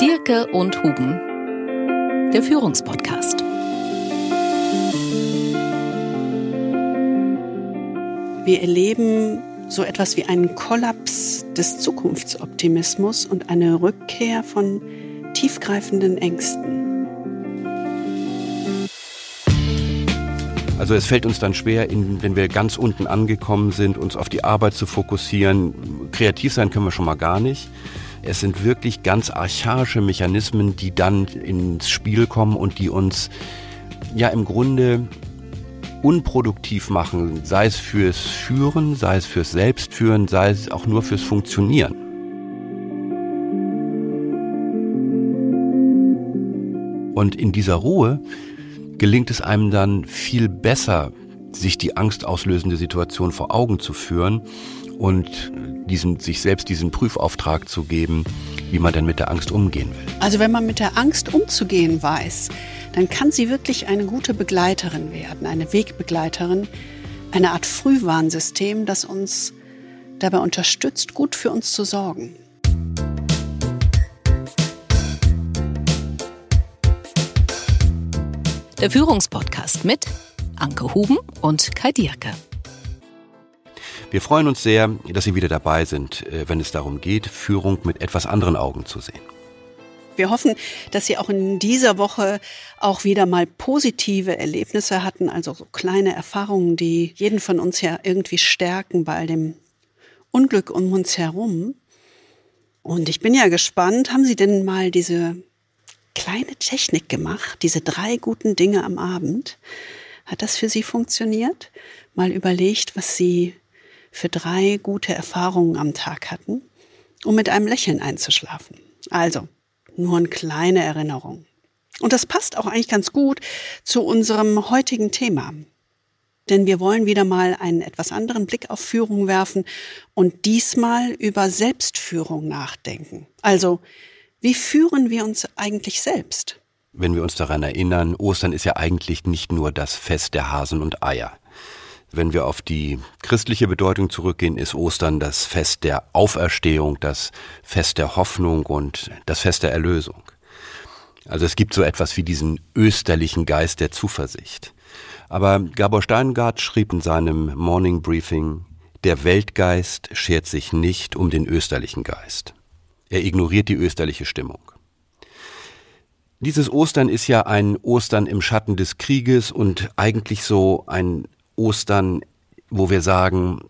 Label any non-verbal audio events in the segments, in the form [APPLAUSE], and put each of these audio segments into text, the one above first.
Dirke und Huben, der Führungspodcast. Wir erleben so etwas wie einen Kollaps des Zukunftsoptimismus und eine Rückkehr von tiefgreifenden Ängsten. Also es fällt uns dann schwer, in, wenn wir ganz unten angekommen sind, uns auf die Arbeit zu fokussieren. Kreativ sein können wir schon mal gar nicht. Es sind wirklich ganz archaische Mechanismen, die dann ins Spiel kommen und die uns ja im Grunde unproduktiv machen, sei es fürs Führen, sei es fürs Selbstführen, sei es auch nur fürs Funktionieren. Und in dieser Ruhe gelingt es einem dann viel besser, sich die angstauslösende Situation vor Augen zu führen und diesen, sich selbst diesen Prüfauftrag zu geben, wie man denn mit der Angst umgehen will. Also wenn man mit der Angst umzugehen weiß, dann kann sie wirklich eine gute Begleiterin werden, eine Wegbegleiterin, eine Art Frühwarnsystem, das uns dabei unterstützt, gut für uns zu sorgen. Der Führungspodcast mit Anke Huben und Kai Dierke. Wir freuen uns sehr, dass Sie wieder dabei sind, äh, wenn es darum geht, Führung mit etwas anderen Augen zu sehen. Wir hoffen, dass Sie auch in dieser Woche auch wieder mal positive Erlebnisse hatten, also so kleine Erfahrungen, die jeden von uns ja irgendwie stärken bei all dem Unglück um uns herum. Und ich bin ja gespannt, haben Sie denn mal diese kleine Technik gemacht, diese drei guten Dinge am Abend. Hat das für Sie funktioniert? Mal überlegt, was Sie für drei gute Erfahrungen am Tag hatten, um mit einem Lächeln einzuschlafen. Also, nur eine kleine Erinnerung. Und das passt auch eigentlich ganz gut zu unserem heutigen Thema. Denn wir wollen wieder mal einen etwas anderen Blick auf Führung werfen und diesmal über Selbstführung nachdenken. Also, wie führen wir uns eigentlich selbst? Wenn wir uns daran erinnern, Ostern ist ja eigentlich nicht nur das Fest der Hasen und Eier. Wenn wir auf die christliche Bedeutung zurückgehen, ist Ostern das Fest der Auferstehung, das Fest der Hoffnung und das Fest der Erlösung. Also es gibt so etwas wie diesen österlichen Geist der Zuversicht. Aber Gabor Steingart schrieb in seinem Morning Briefing, der Weltgeist schert sich nicht um den österlichen Geist. Er ignoriert die österliche Stimmung. Dieses Ostern ist ja ein Ostern im Schatten des Krieges und eigentlich so ein Ostern, wo wir sagen,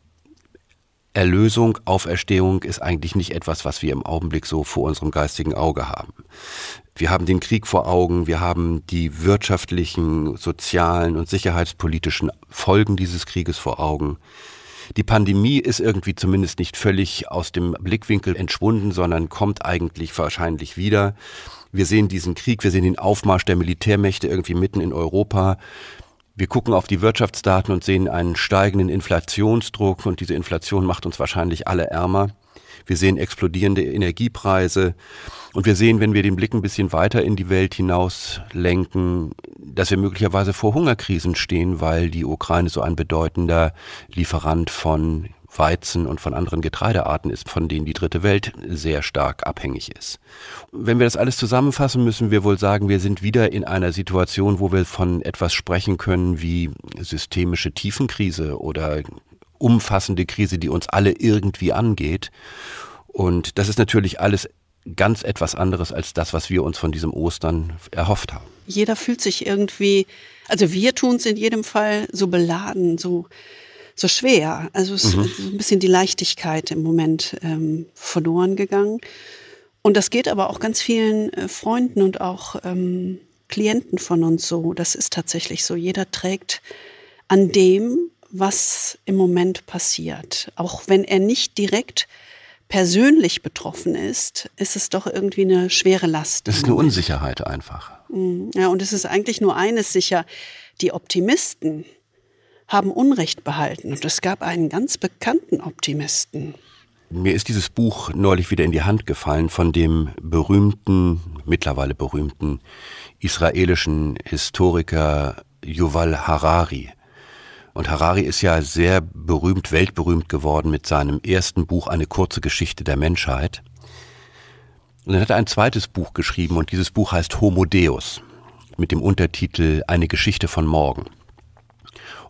Erlösung, Auferstehung ist eigentlich nicht etwas, was wir im Augenblick so vor unserem geistigen Auge haben. Wir haben den Krieg vor Augen, wir haben die wirtschaftlichen, sozialen und sicherheitspolitischen Folgen dieses Krieges vor Augen. Die Pandemie ist irgendwie zumindest nicht völlig aus dem Blickwinkel entschwunden, sondern kommt eigentlich wahrscheinlich wieder. Wir sehen diesen Krieg, wir sehen den Aufmarsch der Militärmächte irgendwie mitten in Europa. Wir gucken auf die Wirtschaftsdaten und sehen einen steigenden Inflationsdruck und diese Inflation macht uns wahrscheinlich alle ärmer. Wir sehen explodierende Energiepreise. Und wir sehen, wenn wir den Blick ein bisschen weiter in die Welt hinaus lenken, dass wir möglicherweise vor Hungerkrisen stehen, weil die Ukraine so ein bedeutender Lieferant von Weizen und von anderen Getreidearten ist, von denen die dritte Welt sehr stark abhängig ist. Wenn wir das alles zusammenfassen, müssen wir wohl sagen, wir sind wieder in einer Situation, wo wir von etwas sprechen können wie systemische Tiefenkrise oder umfassende Krise, die uns alle irgendwie angeht. Und das ist natürlich alles ganz etwas anderes als das, was wir uns von diesem Ostern erhofft haben. Jeder fühlt sich irgendwie, also wir tun es in jedem Fall so beladen, so so schwer. Also es mhm. ist ein bisschen die Leichtigkeit im Moment ähm, verloren gegangen. Und das geht aber auch ganz vielen äh, Freunden und auch ähm, Klienten von uns so. Das ist tatsächlich so. Jeder trägt an dem, was im Moment passiert. Auch wenn er nicht direkt persönlich betroffen ist, ist es doch irgendwie eine schwere Last. Das ist eine Unsicherheit einfach. Mhm. Ja, und es ist eigentlich nur eines sicher. Die Optimisten haben Unrecht behalten. Und es gab einen ganz bekannten Optimisten. Mir ist dieses Buch neulich wieder in die Hand gefallen von dem berühmten, mittlerweile berühmten israelischen Historiker Yuval Harari. Und Harari ist ja sehr berühmt, weltberühmt geworden mit seinem ersten Buch Eine kurze Geschichte der Menschheit. Und dann hat er ein zweites Buch geschrieben und dieses Buch heißt Homo Deus mit dem Untertitel Eine Geschichte von morgen.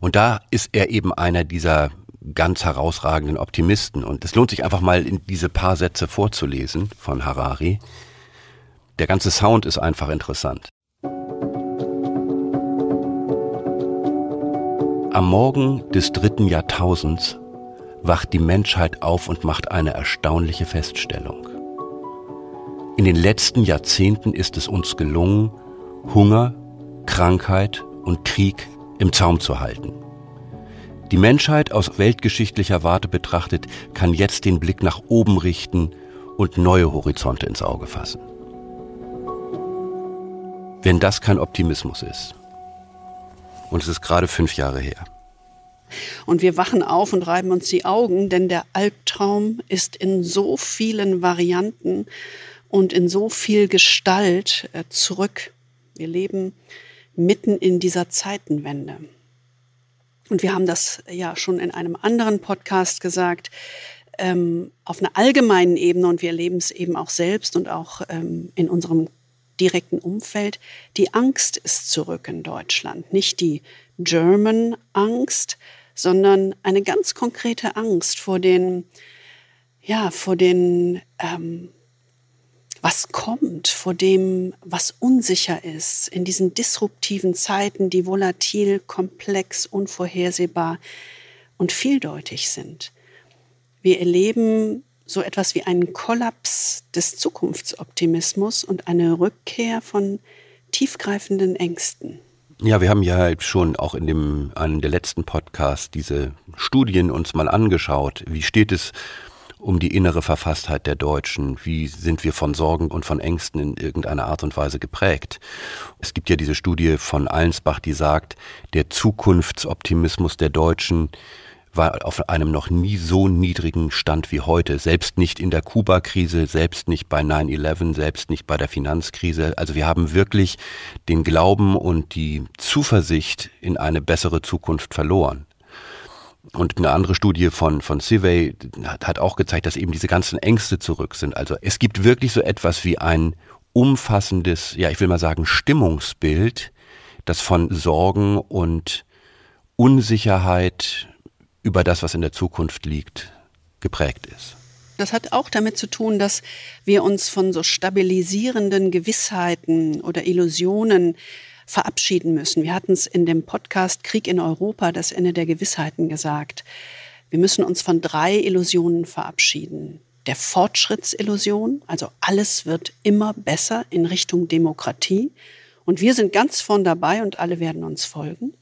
Und da ist er eben einer dieser ganz herausragenden Optimisten. Und es lohnt sich einfach mal in diese paar Sätze vorzulesen von Harari. Der ganze Sound ist einfach interessant. Am Morgen des dritten Jahrtausends wacht die Menschheit auf und macht eine erstaunliche Feststellung. In den letzten Jahrzehnten ist es uns gelungen, Hunger, Krankheit und Krieg im Zaum zu halten. Die Menschheit aus weltgeschichtlicher Warte betrachtet kann jetzt den Blick nach oben richten und neue Horizonte ins Auge fassen. Wenn das kein Optimismus ist. Und es ist gerade fünf Jahre her. Und wir wachen auf und reiben uns die Augen, denn der Albtraum ist in so vielen Varianten und in so viel Gestalt äh, zurück. Wir leben mitten in dieser Zeitenwende. Und wir haben das ja schon in einem anderen Podcast gesagt, ähm, auf einer allgemeinen Ebene und wir erleben es eben auch selbst und auch ähm, in unserem direkten Umfeld. Die Angst ist zurück in Deutschland. Nicht die German Angst, sondern eine ganz konkrete Angst vor den, ja, vor den ähm, was kommt, vor dem, was unsicher ist, in diesen disruptiven Zeiten, die volatil, komplex, unvorhersehbar und vieldeutig sind. Wir erleben so etwas wie einen Kollaps des Zukunftsoptimismus und eine Rückkehr von tiefgreifenden Ängsten. Ja, wir haben ja schon auch in dem, einem der letzten Podcasts diese Studien uns mal angeschaut. Wie steht es um die innere Verfasstheit der Deutschen. Wie sind wir von Sorgen und von Ängsten in irgendeiner Art und Weise geprägt? Es gibt ja diese Studie von Allensbach, die sagt, der Zukunftsoptimismus der Deutschen war auf einem noch nie so niedrigen Stand wie heute. Selbst nicht in der Kuba-Krise, selbst nicht bei 9-11, selbst nicht bei der Finanzkrise. Also wir haben wirklich den Glauben und die Zuversicht in eine bessere Zukunft verloren. Und eine andere Studie von, von Civey hat, hat auch gezeigt, dass eben diese ganzen Ängste zurück sind. Also es gibt wirklich so etwas wie ein umfassendes, ja, ich will mal sagen, Stimmungsbild, das von Sorgen und Unsicherheit über das, was in der Zukunft liegt, geprägt ist. Das hat auch damit zu tun, dass wir uns von so stabilisierenden Gewissheiten oder Illusionen verabschieden müssen. Wir hatten es in dem Podcast Krieg in Europa, das Ende der Gewissheiten gesagt. Wir müssen uns von drei Illusionen verabschieden. Der Fortschrittsillusion, also alles wird immer besser in Richtung Demokratie. Und wir sind ganz vorn dabei und alle werden uns folgen.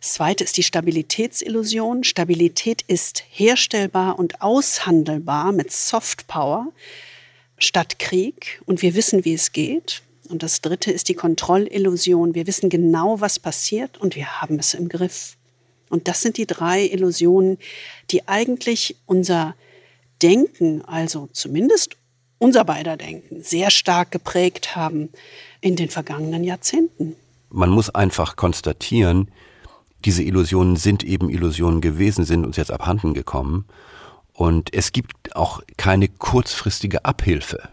Das zweite ist die Stabilitätsillusion. Stabilität ist herstellbar und aushandelbar mit Soft Power statt Krieg. Und wir wissen, wie es geht. Und das dritte ist die Kontrollillusion. Wir wissen genau, was passiert und wir haben es im Griff. Und das sind die drei Illusionen, die eigentlich unser Denken, also zumindest unser beider Denken, sehr stark geprägt haben in den vergangenen Jahrzehnten. Man muss einfach konstatieren, diese Illusionen sind eben Illusionen gewesen, sind uns jetzt abhanden gekommen. Und es gibt auch keine kurzfristige Abhilfe.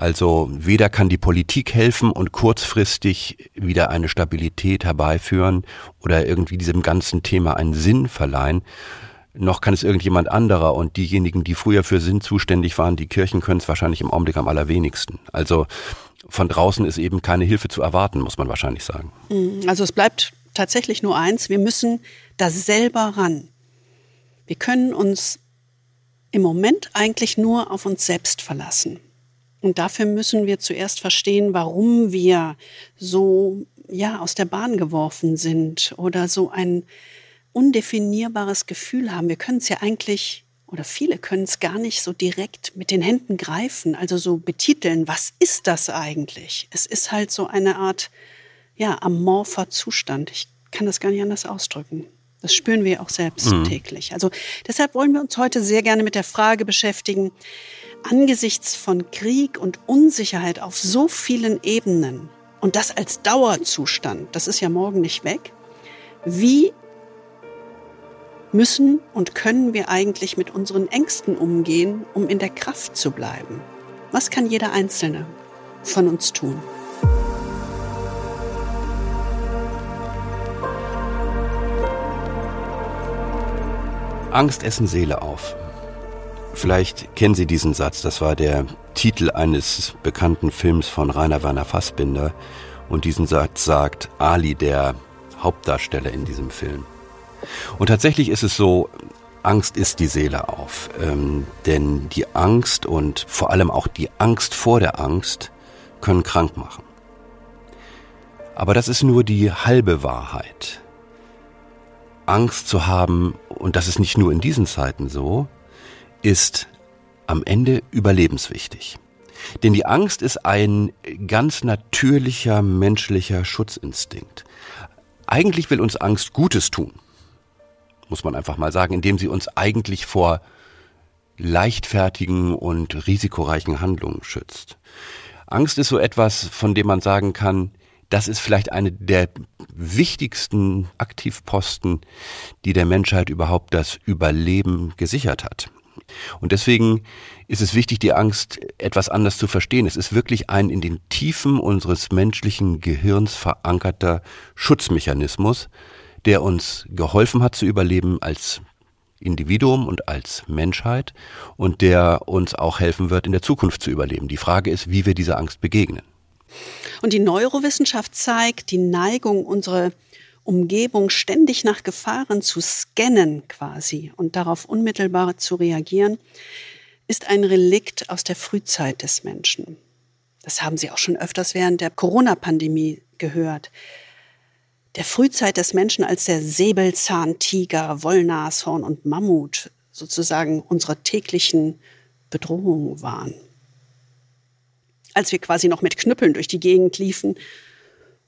Also weder kann die Politik helfen und kurzfristig wieder eine Stabilität herbeiführen oder irgendwie diesem ganzen Thema einen Sinn verleihen, noch kann es irgendjemand anderer und diejenigen, die früher für Sinn zuständig waren, die Kirchen können es wahrscheinlich im Augenblick am allerwenigsten. Also von draußen ist eben keine Hilfe zu erwarten, muss man wahrscheinlich sagen. Mhm. Also es bleibt tatsächlich nur eins, wir müssen da selber ran. Wir können uns im Moment eigentlich nur auf uns selbst verlassen. Und dafür müssen wir zuerst verstehen, warum wir so ja aus der Bahn geworfen sind oder so ein undefinierbares Gefühl haben. Wir können es ja eigentlich oder viele können es gar nicht so direkt mit den Händen greifen, also so betiteln, was ist das eigentlich? Es ist halt so eine Art ja, amorpher Zustand. Ich kann das gar nicht anders ausdrücken. Das spüren wir auch selbst mhm. täglich. Also deshalb wollen wir uns heute sehr gerne mit der Frage beschäftigen, angesichts von Krieg und Unsicherheit auf so vielen Ebenen und das als Dauerzustand, das ist ja morgen nicht weg, wie müssen und können wir eigentlich mit unseren Ängsten umgehen, um in der Kraft zu bleiben? Was kann jeder Einzelne von uns tun? Angst essen Seele auf. Vielleicht kennen Sie diesen Satz, das war der Titel eines bekannten Films von Rainer Werner Fassbinder und diesen Satz sagt Ali, der Hauptdarsteller in diesem Film. Und tatsächlich ist es so, Angst isst die Seele auf. Ähm, denn die Angst und vor allem auch die Angst vor der Angst können krank machen. Aber das ist nur die halbe Wahrheit. Angst zu haben, und das ist nicht nur in diesen Zeiten so, ist am Ende überlebenswichtig. Denn die Angst ist ein ganz natürlicher menschlicher Schutzinstinkt. Eigentlich will uns Angst Gutes tun muss man einfach mal sagen, indem sie uns eigentlich vor leichtfertigen und risikoreichen Handlungen schützt. Angst ist so etwas, von dem man sagen kann, das ist vielleicht eine der wichtigsten Aktivposten, die der Menschheit überhaupt das Überleben gesichert hat. Und deswegen ist es wichtig, die Angst etwas anders zu verstehen. Es ist wirklich ein in den Tiefen unseres menschlichen Gehirns verankerter Schutzmechanismus, der uns geholfen hat zu überleben als Individuum und als Menschheit und der uns auch helfen wird, in der Zukunft zu überleben. Die Frage ist, wie wir dieser Angst begegnen. Und die Neurowissenschaft zeigt, die Neigung, unsere Umgebung ständig nach Gefahren zu scannen quasi und darauf unmittelbar zu reagieren, ist ein Relikt aus der Frühzeit des Menschen. Das haben Sie auch schon öfters während der Corona-Pandemie gehört der Frühzeit des Menschen als der Säbelzahntiger, Wollnashorn und Mammut sozusagen unsere täglichen Bedrohungen waren. Als wir quasi noch mit Knüppeln durch die Gegend liefen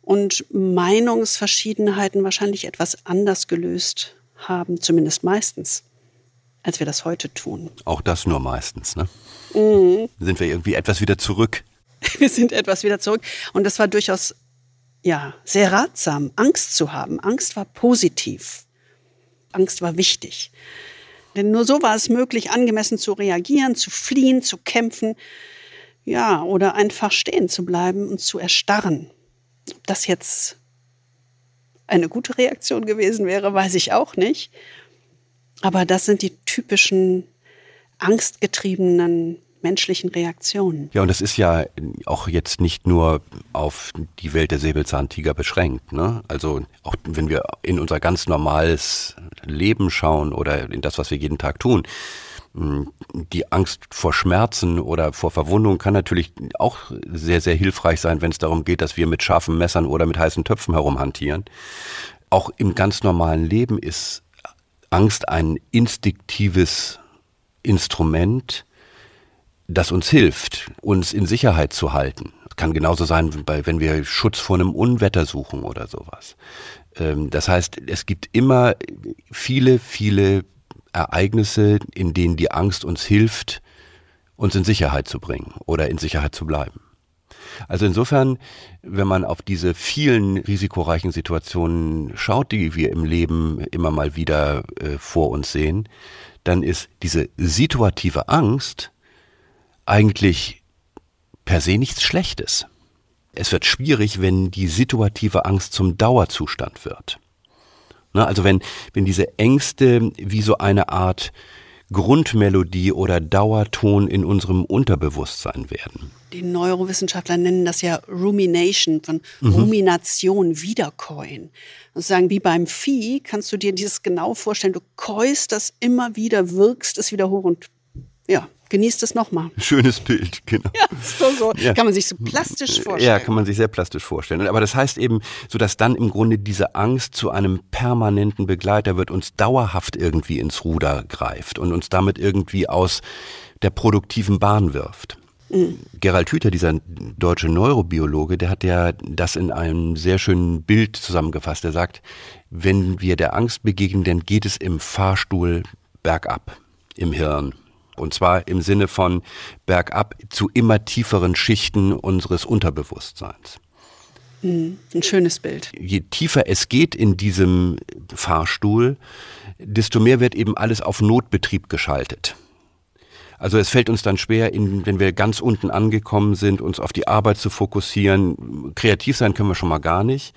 und Meinungsverschiedenheiten wahrscheinlich etwas anders gelöst haben, zumindest meistens, als wir das heute tun. Auch das nur meistens, ne? Mhm. Sind wir irgendwie etwas wieder zurück? [LAUGHS] Wir sind etwas wieder zurück. Und das war durchaus ja, sehr ratsam, Angst zu haben. Angst war positiv. Angst war wichtig. Denn nur so war es möglich, angemessen zu reagieren, zu fliehen, zu kämpfen, ja, oder einfach stehen zu bleiben und zu erstarren. Ob das jetzt eine gute Reaktion gewesen wäre, weiß ich auch nicht. Aber das sind die typischen angstgetriebenen menschlichen Reaktionen. Ja, und das ist ja auch jetzt nicht nur auf die Welt der Säbelzahntiger beschränkt. Ne? Also auch wenn wir in unser ganz normales Leben schauen oder in das, was wir jeden Tag tun, die Angst vor Schmerzen oder vor Verwundung kann natürlich auch sehr, sehr hilfreich sein, wenn es darum geht, dass wir mit scharfen Messern oder mit heißen Töpfen herumhantieren. Auch im ganz normalen Leben ist Angst ein instinktives Instrument, das uns hilft, uns in Sicherheit zu halten. Kann genauso sein, wenn wir Schutz vor einem Unwetter suchen oder sowas. Ähm, das heißt, es gibt immer viele, viele Ereignisse, in denen die Angst uns hilft, uns in Sicherheit zu bringen oder in Sicherheit zu bleiben. Also insofern, wenn man auf diese vielen risikoreichen Situationen schaut, die wir im Leben immer mal wieder äh, vor uns sehen, dann ist diese situative Angst eigentlich per se nichts Schlechtes. Es wird schwierig, wenn die situative Angst zum Dauerzustand wird. Na, also wenn, wenn diese Ängste wie so eine Art Grundmelodie oder Dauerton in unserem Unterbewusstsein werden. Die Neurowissenschaftler nennen das ja Rumination, von mhm. Rumination, Wiederkäuen. Sozusagen wie beim Vieh kannst du dir dieses genau vorstellen. Du käust das immer wieder, wirkst es wieder hoch und ja, genießt es nochmal. Schönes Bild, genau. Ja, so, so. Ja. Kann man sich so plastisch vorstellen. Ja, kann man sich sehr plastisch vorstellen. Aber das heißt eben, so dass dann im Grunde diese Angst zu einem permanenten Begleiter wird, uns dauerhaft irgendwie ins Ruder greift und uns damit irgendwie aus der produktiven Bahn wirft. Mhm. Gerald Hüther, dieser deutsche Neurobiologe, der hat ja das in einem sehr schönen Bild zusammengefasst. Er sagt, wenn wir der Angst begegnen, dann geht es im Fahrstuhl bergab im Hirn. Und zwar im Sinne von bergab zu immer tieferen Schichten unseres Unterbewusstseins. Mhm, ein schönes Bild. Je tiefer es geht in diesem Fahrstuhl, desto mehr wird eben alles auf Notbetrieb geschaltet. Also es fällt uns dann schwer, in, wenn wir ganz unten angekommen sind, uns auf die Arbeit zu fokussieren. Kreativ sein können wir schon mal gar nicht.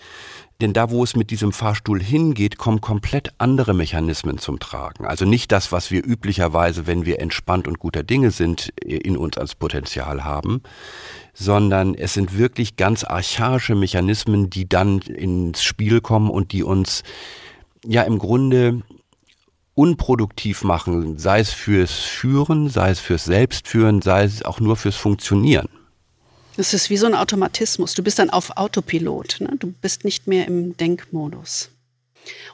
Denn da, wo es mit diesem Fahrstuhl hingeht, kommen komplett andere Mechanismen zum Tragen. Also nicht das, was wir üblicherweise, wenn wir entspannt und guter Dinge sind, in uns als Potenzial haben, sondern es sind wirklich ganz archaische Mechanismen, die dann ins Spiel kommen und die uns ja im Grunde unproduktiv machen, sei es fürs Führen, sei es fürs Selbstführen, sei es auch nur fürs Funktionieren. Das ist wie so ein Automatismus. Du bist dann auf Autopilot. Ne? Du bist nicht mehr im Denkmodus.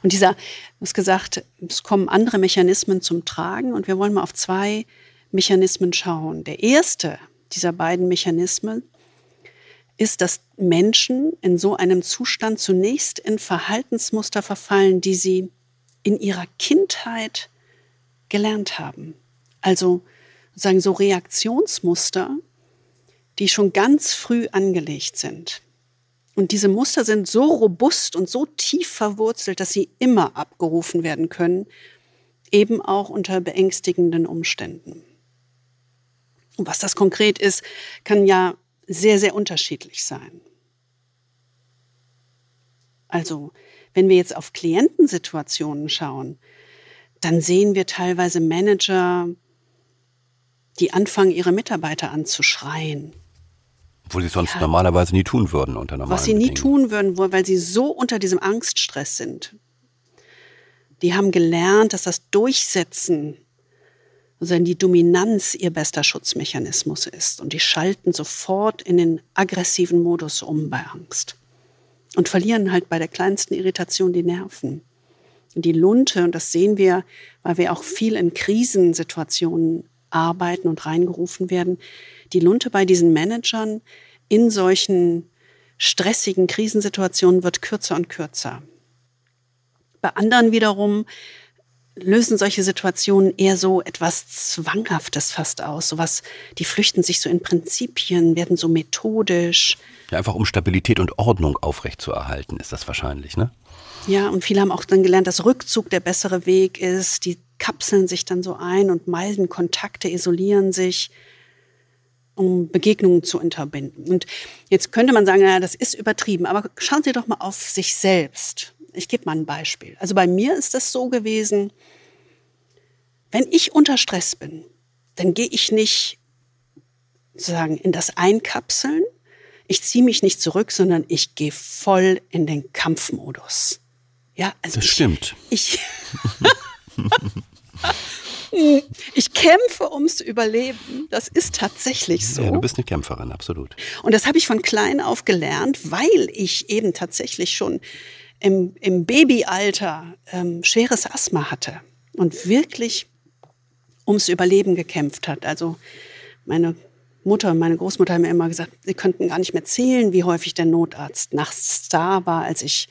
Und dieser, du hast gesagt, es kommen andere Mechanismen zum Tragen und wir wollen mal auf zwei Mechanismen schauen. Der erste dieser beiden Mechanismen ist, dass Menschen in so einem Zustand zunächst in Verhaltensmuster verfallen, die sie in ihrer Kindheit gelernt haben. Also sozusagen so Reaktionsmuster, die schon ganz früh angelegt sind. Und diese Muster sind so robust und so tief verwurzelt, dass sie immer abgerufen werden können, eben auch unter beängstigenden Umständen. Und was das konkret ist, kann ja sehr, sehr unterschiedlich sein. Also, wenn wir jetzt auf Klientensituationen schauen, dann sehen wir teilweise Manager, die anfangen, ihre Mitarbeiter anzuschreien. Obwohl sie sonst ja. normalerweise nie tun würden unter normalen Was sie nie tun würden, weil sie so unter diesem Angststress sind. Die haben gelernt, dass das Durchsetzen, also die Dominanz ihr bester Schutzmechanismus ist. Und die schalten sofort in den aggressiven Modus um bei Angst. Und verlieren halt bei der kleinsten Irritation die Nerven. Und die Lunte, und das sehen wir, weil wir auch viel in Krisensituationen arbeiten und reingerufen werden, die Lunte bei diesen Managern in solchen stressigen Krisensituationen wird kürzer und kürzer. Bei anderen wiederum lösen solche Situationen eher so etwas Zwanghaftes fast aus. Sowas, die flüchten sich so in Prinzipien, werden so methodisch. Ja, einfach um Stabilität und Ordnung aufrechtzuerhalten, ist das wahrscheinlich, ne? Ja, und viele haben auch dann gelernt, dass Rückzug der bessere Weg ist. Die kapseln sich dann so ein und meiden Kontakte, isolieren sich, um Begegnungen zu unterbinden. Und jetzt könnte man sagen, naja, das ist übertrieben, aber schauen Sie doch mal auf sich selbst. Ich gebe mal ein Beispiel. Also bei mir ist das so gewesen, wenn ich unter Stress bin, dann gehe ich nicht sozusagen in das Einkapseln, ich ziehe mich nicht zurück, sondern ich gehe voll in den Kampfmodus. Ja, also das ich, stimmt. [LAUGHS] Ich [LAUGHS] [LAUGHS] Ich kämpfe ums Überleben. Das ist tatsächlich so. Ja, du bist eine Kämpferin, absolut. Und das habe ich von klein auf gelernt, weil ich eben tatsächlich schon im, im Babyalter ähm, schweres Asthma hatte und wirklich ums Überleben gekämpft hat. Also meine Mutter und meine Großmutter haben mir immer gesagt, sie könnten gar nicht mehr zählen, wie häufig der Notarzt nachts da war, als ich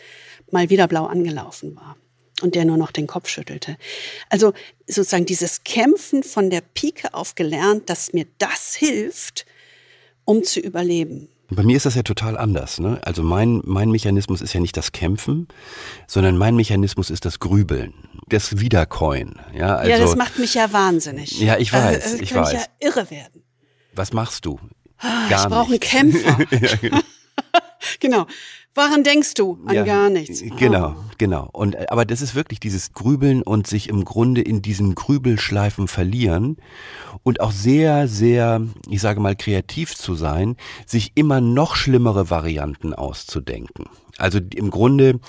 mal wieder blau angelaufen war und der nur noch den Kopf schüttelte. Also sozusagen dieses Kämpfen von der Pike auf gelernt, dass mir das hilft, um zu überleben. Bei mir ist das ja total anders. Ne? Also mein, mein Mechanismus ist ja nicht das Kämpfen, sondern mein Mechanismus ist das Grübeln, das Wiederkäuen. Ja, also, ja das macht mich ja wahnsinnig. Ja, ich weiß, also, ich weiß. Ich ja irre werden. Was machst du? Ah, Gar ich brauche einen [LAUGHS] Kämpfer. ja, genau. [LAUGHS] genau. Woran denkst du? An ja, gar nichts. Genau, oh. genau. Und äh, aber das ist wirklich dieses Grübeln und sich im Grunde in diesen Grübelschleifen verlieren und auch sehr, sehr, ich sage mal, kreativ zu sein, sich immer noch schlimmere Varianten auszudenken. Also im Grunde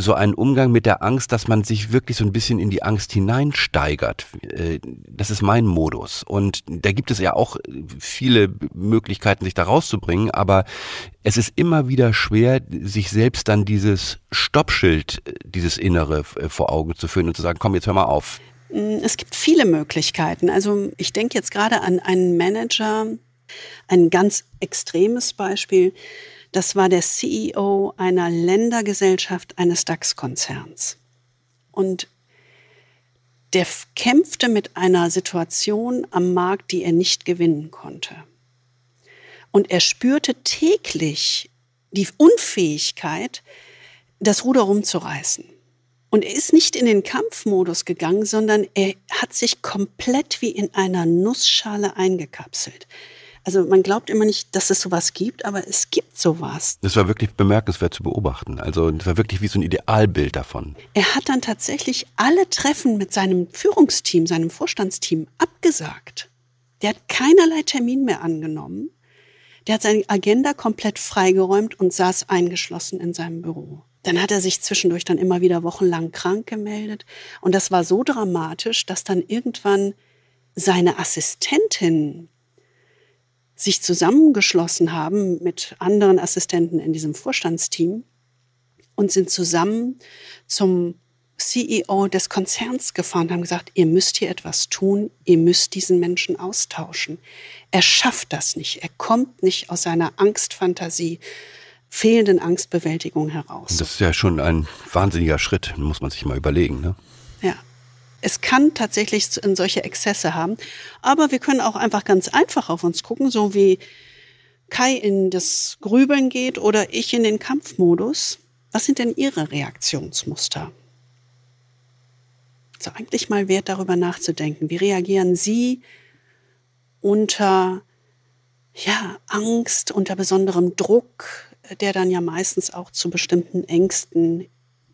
so einen Umgang mit der Angst, dass man sich wirklich so ein bisschen in die Angst hineinsteigert. Äh, das ist mein Modus. Und da gibt es ja auch viele Möglichkeiten, sich da rauszubringen, aber es ist immer wieder schwer, sich selbst dann dieses Stoppschild, äh, dieses Innere äh, vor Augen zu führen und zu sagen, komm, jetzt hör mal auf. Mm, es gibt viele Möglichkeiten. Also ich denke jetzt gerade an einen Manager, ein ganz extremes Beispiel das war der CEO einer Ländergesellschaft eines DAX-Konzerns. Und der kämpfte mit einer Situation am Markt, die er nicht gewinnen konnte. Und er spürte täglich die Unfähigkeit, das Ruder rumzureißen. Und er ist nicht in den Kampfmodus gegangen, sondern er hat sich komplett wie in einer Nussschale eingekapselt. Also man glaubt immer nicht, dass es sowas gibt, aber es gibt sowas. Das war wirklich bemerkenswert zu beobachten. Also das war wirklich wie so ein Idealbild davon. Er hat dann tatsächlich alle Treffen mit seinem Führungsteam, seinem Vorstandsteam abgesagt. Der hat keinerlei Termin mehr angenommen. Der hat seine Agenda komplett freigeräumt und saß eingeschlossen in seinem Büro. Dann hat er sich zwischendurch dann immer wieder wochenlang krank gemeldet. Und das war so dramatisch, dass dann irgendwann seine Assistentin sich zusammengeschlossen haben mit anderen Assistenten in diesem Vorstandsteam und sind zusammen zum CEO des Konzerns gefahren und haben gesagt, ihr müsst hier etwas tun, ihr müsst diesen Menschen austauschen. Er schafft das nicht, er kommt nicht aus seiner Angstfantasie, fehlenden Angstbewältigung heraus. Das ist ja schon ein wahnsinniger Schritt, muss man sich mal überlegen. Ne? Es kann tatsächlich solche Exzesse haben, aber wir können auch einfach ganz einfach auf uns gucken, so wie Kai in das Grübeln geht oder ich in den Kampfmodus. Was sind denn Ihre Reaktionsmuster? So eigentlich mal wert darüber nachzudenken. Wie reagieren Sie unter ja, Angst, unter besonderem Druck, der dann ja meistens auch zu bestimmten Ängsten,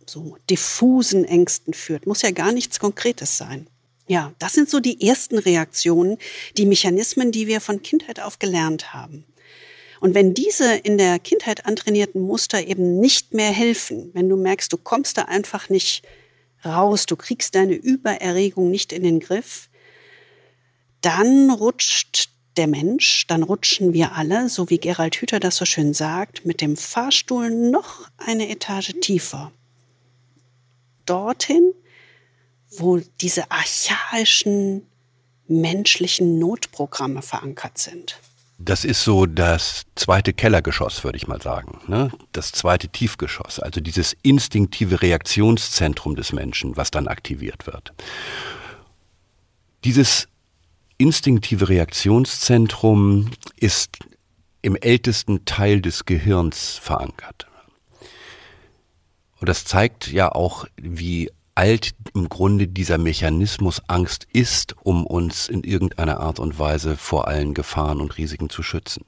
so diffusen Ängsten führt. Muss ja gar nichts Konkretes sein. Ja, das sind so die ersten Reaktionen, die Mechanismen, die wir von Kindheit auf gelernt haben. Und wenn diese in der Kindheit antrainierten Muster eben nicht mehr helfen, wenn du merkst, du kommst da einfach nicht raus, du kriegst deine Übererregung nicht in den Griff, dann rutscht der Mensch, dann rutschen wir alle, so wie Gerald Hüther das so schön sagt, mit dem Fahrstuhl noch eine Etage tiefer. Dorthin, wo diese archaischen menschlichen Notprogramme verankert sind. Das ist so das zweite Kellergeschoss, würde ich mal sagen. Ne? Das zweite Tiefgeschoss, also dieses instinktive Reaktionszentrum des Menschen, was dann aktiviert wird. Dieses instinktive Reaktionszentrum ist im ältesten Teil des Gehirns verankert. Und das zeigt ja auch, wie alt im Grunde dieser Mechanismus Angst ist, um uns in irgendeiner Art und Weise vor allen Gefahren und Risiken zu schützen.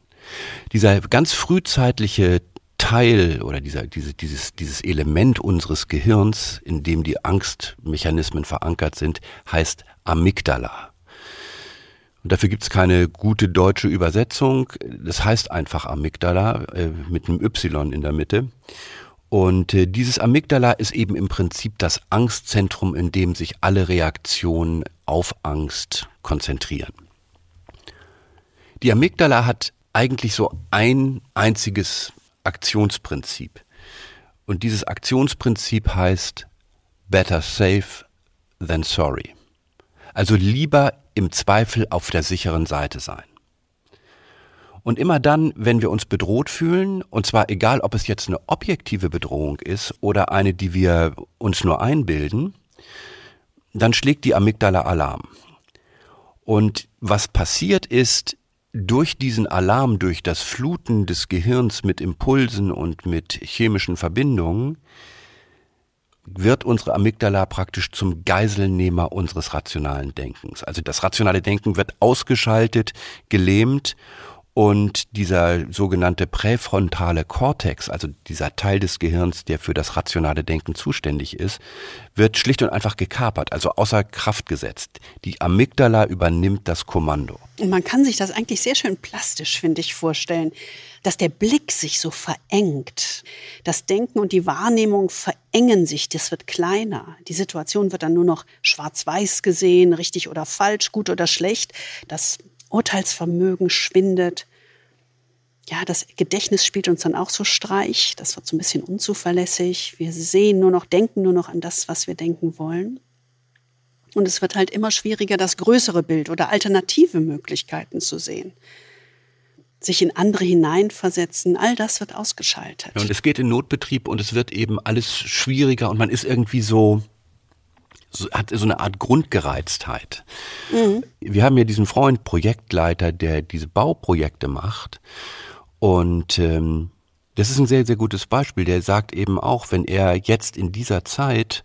Dieser ganz frühzeitliche Teil oder dieser, diese, dieses, dieses Element unseres Gehirns, in dem die Angstmechanismen verankert sind, heißt Amygdala. Und dafür gibt es keine gute deutsche Übersetzung. Das heißt einfach Amygdala äh, mit einem Y in der Mitte. Und äh, dieses Amygdala ist eben im Prinzip das Angstzentrum, in dem sich alle Reaktionen auf Angst konzentrieren. Die Amygdala hat eigentlich so ein einziges Aktionsprinzip. Und dieses Aktionsprinzip heißt better safe than sorry. Also lieber im Zweifel auf der sicheren Seite sein. Und immer dann, wenn wir uns bedroht fühlen, und zwar egal, ob es jetzt eine objektive Bedrohung ist oder eine, die wir uns nur einbilden, dann schlägt die Amygdala Alarm. Und was passiert ist, durch diesen Alarm, durch das Fluten des Gehirns mit Impulsen und mit chemischen Verbindungen, wird unsere Amygdala praktisch zum Geiselnehmer unseres rationalen Denkens. Also das rationale Denken wird ausgeschaltet, gelähmt und dieser sogenannte präfrontale Kortex, also dieser Teil des Gehirns, der für das rationale Denken zuständig ist, wird schlicht und einfach gekapert, also außer Kraft gesetzt. Die Amygdala übernimmt das Kommando. Und man kann sich das eigentlich sehr schön plastisch, finde ich, vorstellen, dass der Blick sich so verengt. Das Denken und die Wahrnehmung verengen sich, das wird kleiner. Die Situation wird dann nur noch schwarz-weiß gesehen, richtig oder falsch, gut oder schlecht. Das Urteilsvermögen schwindet. Ja, das Gedächtnis spielt uns dann auch so Streich. Das wird so ein bisschen unzuverlässig. Wir sehen nur noch, denken nur noch an das, was wir denken wollen. Und es wird halt immer schwieriger, das größere Bild oder alternative Möglichkeiten zu sehen. Sich in andere hineinversetzen, all das wird ausgeschaltet. Ja, und es geht in Notbetrieb und es wird eben alles schwieriger und man ist irgendwie so, so, hat so eine Art Grundgereiztheit. Mhm. Wir haben ja diesen Freund, Projektleiter, der diese Bauprojekte macht. Und ähm, das ist ein sehr, sehr gutes Beispiel. Der sagt eben auch, wenn er jetzt in dieser Zeit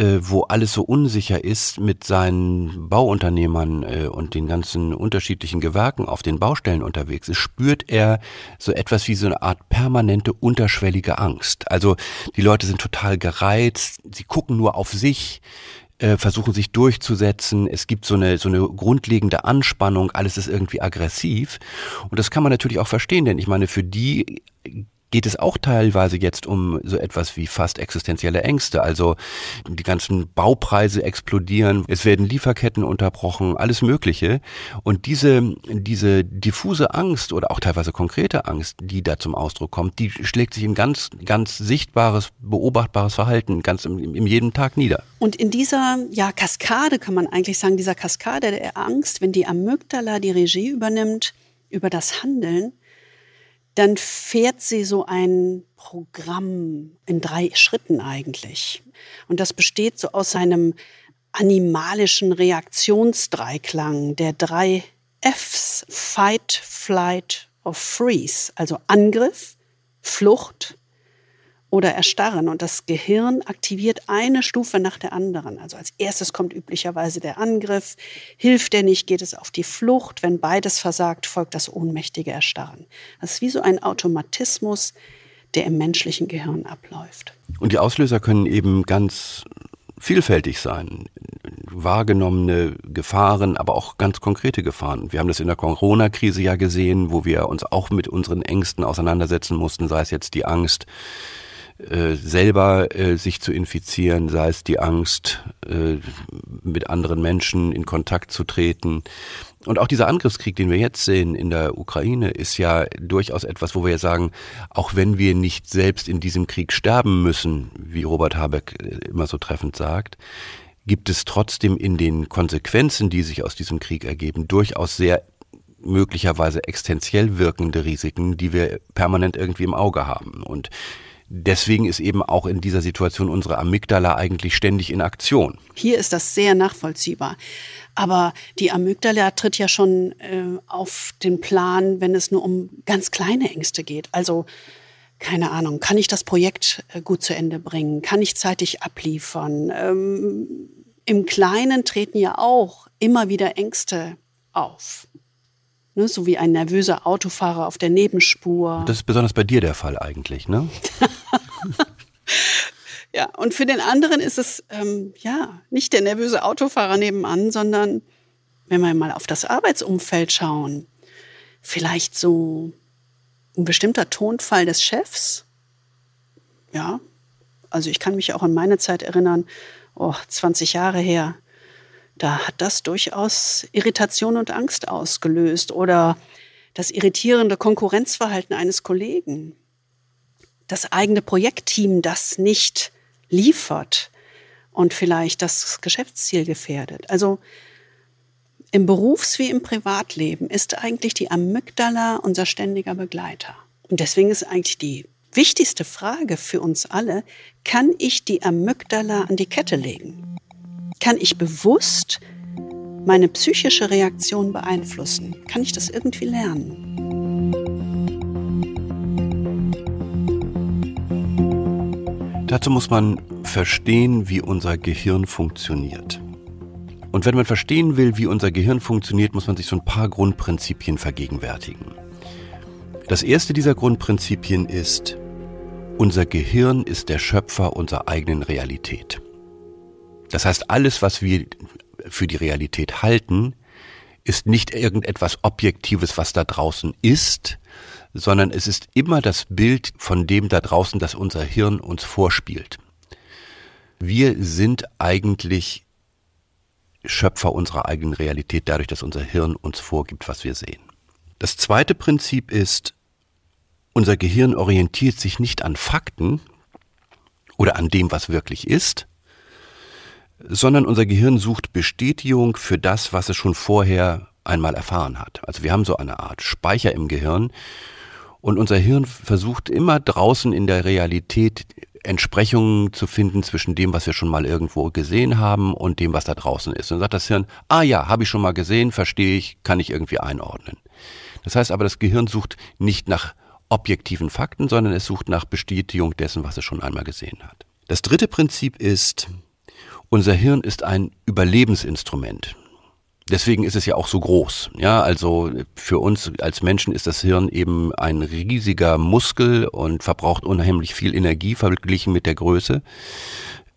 äh, wo alles so unsicher ist mit seinen Bauunternehmern äh, und den ganzen unterschiedlichen Gewerken auf den Baustellen unterwegs ist, spürt er so etwas wie so eine Art permanente unterschwellige Angst. Also die Leute sind total gereizt, sie gucken nur auf sich, äh, versuchen sich durchzusetzen. Es gibt so eine, so eine grundlegende Anspannung, alles ist irgendwie aggressiv. Und das kann man natürlich auch verstehen, denn ich meine, für die geht es auch teilweise jetzt um so etwas wie fast existenzielle Ängste. Also die ganzen Baupreise explodieren, es werden Lieferketten unterbrochen, alles Mögliche. Und diese, diese diffuse Angst oder auch teilweise konkrete Angst, die da zum Ausdruck kommt, die schlägt sich in ganz, ganz sichtbares, beobachtbares Verhalten ganz im, im jeden Tag nieder. Und in dieser ja, Kaskade kann man eigentlich sagen, dieser Kaskade der Angst, wenn die Amygdala die Regie übernimmt über das Handeln, dann fährt sie so ein Programm in drei Schritten eigentlich. Und das besteht so aus einem animalischen Reaktionsdreiklang der drei Fs, Fight, Flight or Freeze, also Angriff, Flucht oder erstarren. Und das Gehirn aktiviert eine Stufe nach der anderen. Also als erstes kommt üblicherweise der Angriff. Hilft der nicht, geht es auf die Flucht. Wenn beides versagt, folgt das ohnmächtige Erstarren. Das ist wie so ein Automatismus, der im menschlichen Gehirn abläuft. Und die Auslöser können eben ganz vielfältig sein. Wahrgenommene Gefahren, aber auch ganz konkrete Gefahren. Wir haben das in der Corona-Krise ja gesehen, wo wir uns auch mit unseren Ängsten auseinandersetzen mussten, sei es jetzt die Angst, äh, selber äh, sich zu infizieren, sei es die Angst, äh, mit anderen Menschen in Kontakt zu treten. Und auch dieser Angriffskrieg, den wir jetzt sehen in der Ukraine, ist ja durchaus etwas, wo wir sagen, auch wenn wir nicht selbst in diesem Krieg sterben müssen, wie Robert Habeck äh, immer so treffend sagt, gibt es trotzdem in den Konsequenzen, die sich aus diesem Krieg ergeben, durchaus sehr möglicherweise existenziell wirkende Risiken, die wir permanent irgendwie im Auge haben. Und Deswegen ist eben auch in dieser Situation unsere Amygdala eigentlich ständig in Aktion. Hier ist das sehr nachvollziehbar. Aber die Amygdala tritt ja schon äh, auf den Plan, wenn es nur um ganz kleine Ängste geht. Also keine Ahnung, kann ich das Projekt äh, gut zu Ende bringen? Kann ich zeitig abliefern? Ähm, Im Kleinen treten ja auch immer wieder Ängste auf. Ne, so wie ein nervöser Autofahrer auf der Nebenspur. Das ist besonders bei dir der Fall eigentlich, ne? [LAUGHS] ja, und für den anderen ist es ähm, ja nicht der nervöse Autofahrer nebenan, sondern wenn wir mal auf das Arbeitsumfeld schauen, vielleicht so ein bestimmter Tonfall des Chefs. Ja, also ich kann mich auch an meine Zeit erinnern, oh, 20 Jahre her da hat das durchaus Irritation und Angst ausgelöst oder das irritierende Konkurrenzverhalten eines Kollegen, das eigene Projektteam, das nicht liefert und vielleicht das Geschäftsziel gefährdet. Also im Berufs- wie im Privatleben ist eigentlich die Amygdala unser ständiger Begleiter. Und deswegen ist eigentlich die wichtigste Frage für uns alle, kann ich die Amygdala an die Kette legen? Kann ich bewusst meine psychische Reaktion beeinflussen? Kann ich das irgendwie lernen? Dazu muss man verstehen, wie unser Gehirn funktioniert. Und wenn man verstehen will, wie unser Gehirn funktioniert, muss man sich so ein paar Grundprinzipien vergegenwärtigen. Das erste dieser Grundprinzipien ist, unser Gehirn ist der Schöpfer unserer eigenen Realität. Das heißt, alles, was wir für die Realität halten, ist nicht irgendetwas Objektives, was da draußen ist, sondern es ist immer das Bild von dem da draußen, das unser Hirn uns vorspielt. Wir sind eigentlich Schöpfer unserer eigenen Realität dadurch, dass unser Hirn uns vorgibt, was wir sehen. Das zweite Prinzip ist, unser Gehirn orientiert sich nicht an Fakten oder an dem, was wirklich ist, sondern unser Gehirn sucht Bestätigung für das, was es schon vorher einmal erfahren hat. Also wir haben so eine Art Speicher im Gehirn und unser Hirn versucht immer draußen in der Realität Entsprechungen zu finden zwischen dem, was wir schon mal irgendwo gesehen haben und dem, was da draußen ist. Und dann sagt das Hirn, ah ja, habe ich schon mal gesehen, verstehe ich, kann ich irgendwie einordnen. Das heißt aber, das Gehirn sucht nicht nach objektiven Fakten, sondern es sucht nach Bestätigung dessen, was es schon einmal gesehen hat. Das dritte Prinzip ist, Unser Hirn ist ein Überlebensinstrument. Deswegen ist es ja auch so groß. Ja, also für uns als Menschen ist das Hirn eben ein riesiger Muskel und verbraucht unheimlich viel Energie verglichen mit der Größe.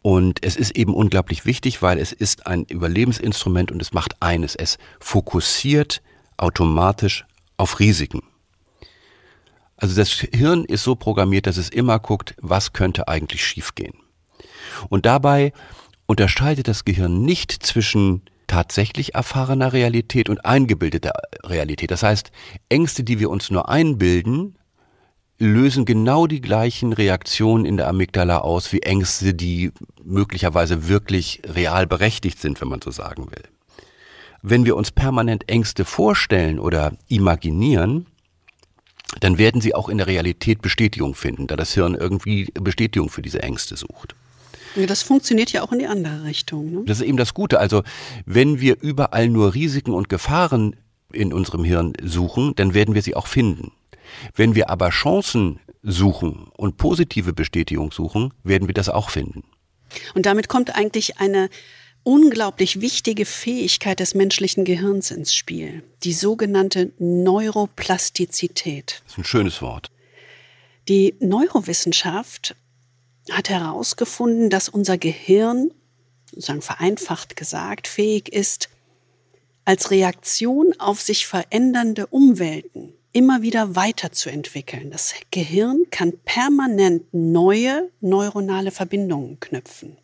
Und es ist eben unglaublich wichtig, weil es ist ein Überlebensinstrument und es macht eines. Es fokussiert automatisch auf Risiken. Also das Hirn ist so programmiert, dass es immer guckt, was könnte eigentlich schiefgehen. Und dabei unterscheidet das Gehirn nicht zwischen tatsächlich erfahrener Realität und eingebildeter Realität. Das heißt, Ängste, die wir uns nur einbilden, lösen genau die gleichen Reaktionen in der Amygdala aus wie Ängste, die möglicherweise wirklich real berechtigt sind, wenn man so sagen will. Wenn wir uns permanent Ängste vorstellen oder imaginieren, dann werden sie auch in der Realität Bestätigung finden, da das Hirn irgendwie Bestätigung für diese Ängste sucht. Das funktioniert ja auch in die andere Richtung. Ne? Das ist eben das Gute. Also wenn wir überall nur Risiken und Gefahren in unserem Hirn suchen, dann werden wir sie auch finden. Wenn wir aber Chancen suchen und positive Bestätigung suchen, werden wir das auch finden. Und damit kommt eigentlich eine unglaublich wichtige Fähigkeit des menschlichen Gehirns ins Spiel, die sogenannte Neuroplastizität. Das ist ein schönes Wort. Die Neurowissenschaft hat herausgefunden, dass unser Gehirn, sozusagen vereinfacht gesagt, fähig ist, als Reaktion auf sich verändernde Umwelten immer wieder weiterzuentwickeln. Das Gehirn kann permanent neue neuronale Verbindungen knüpfen.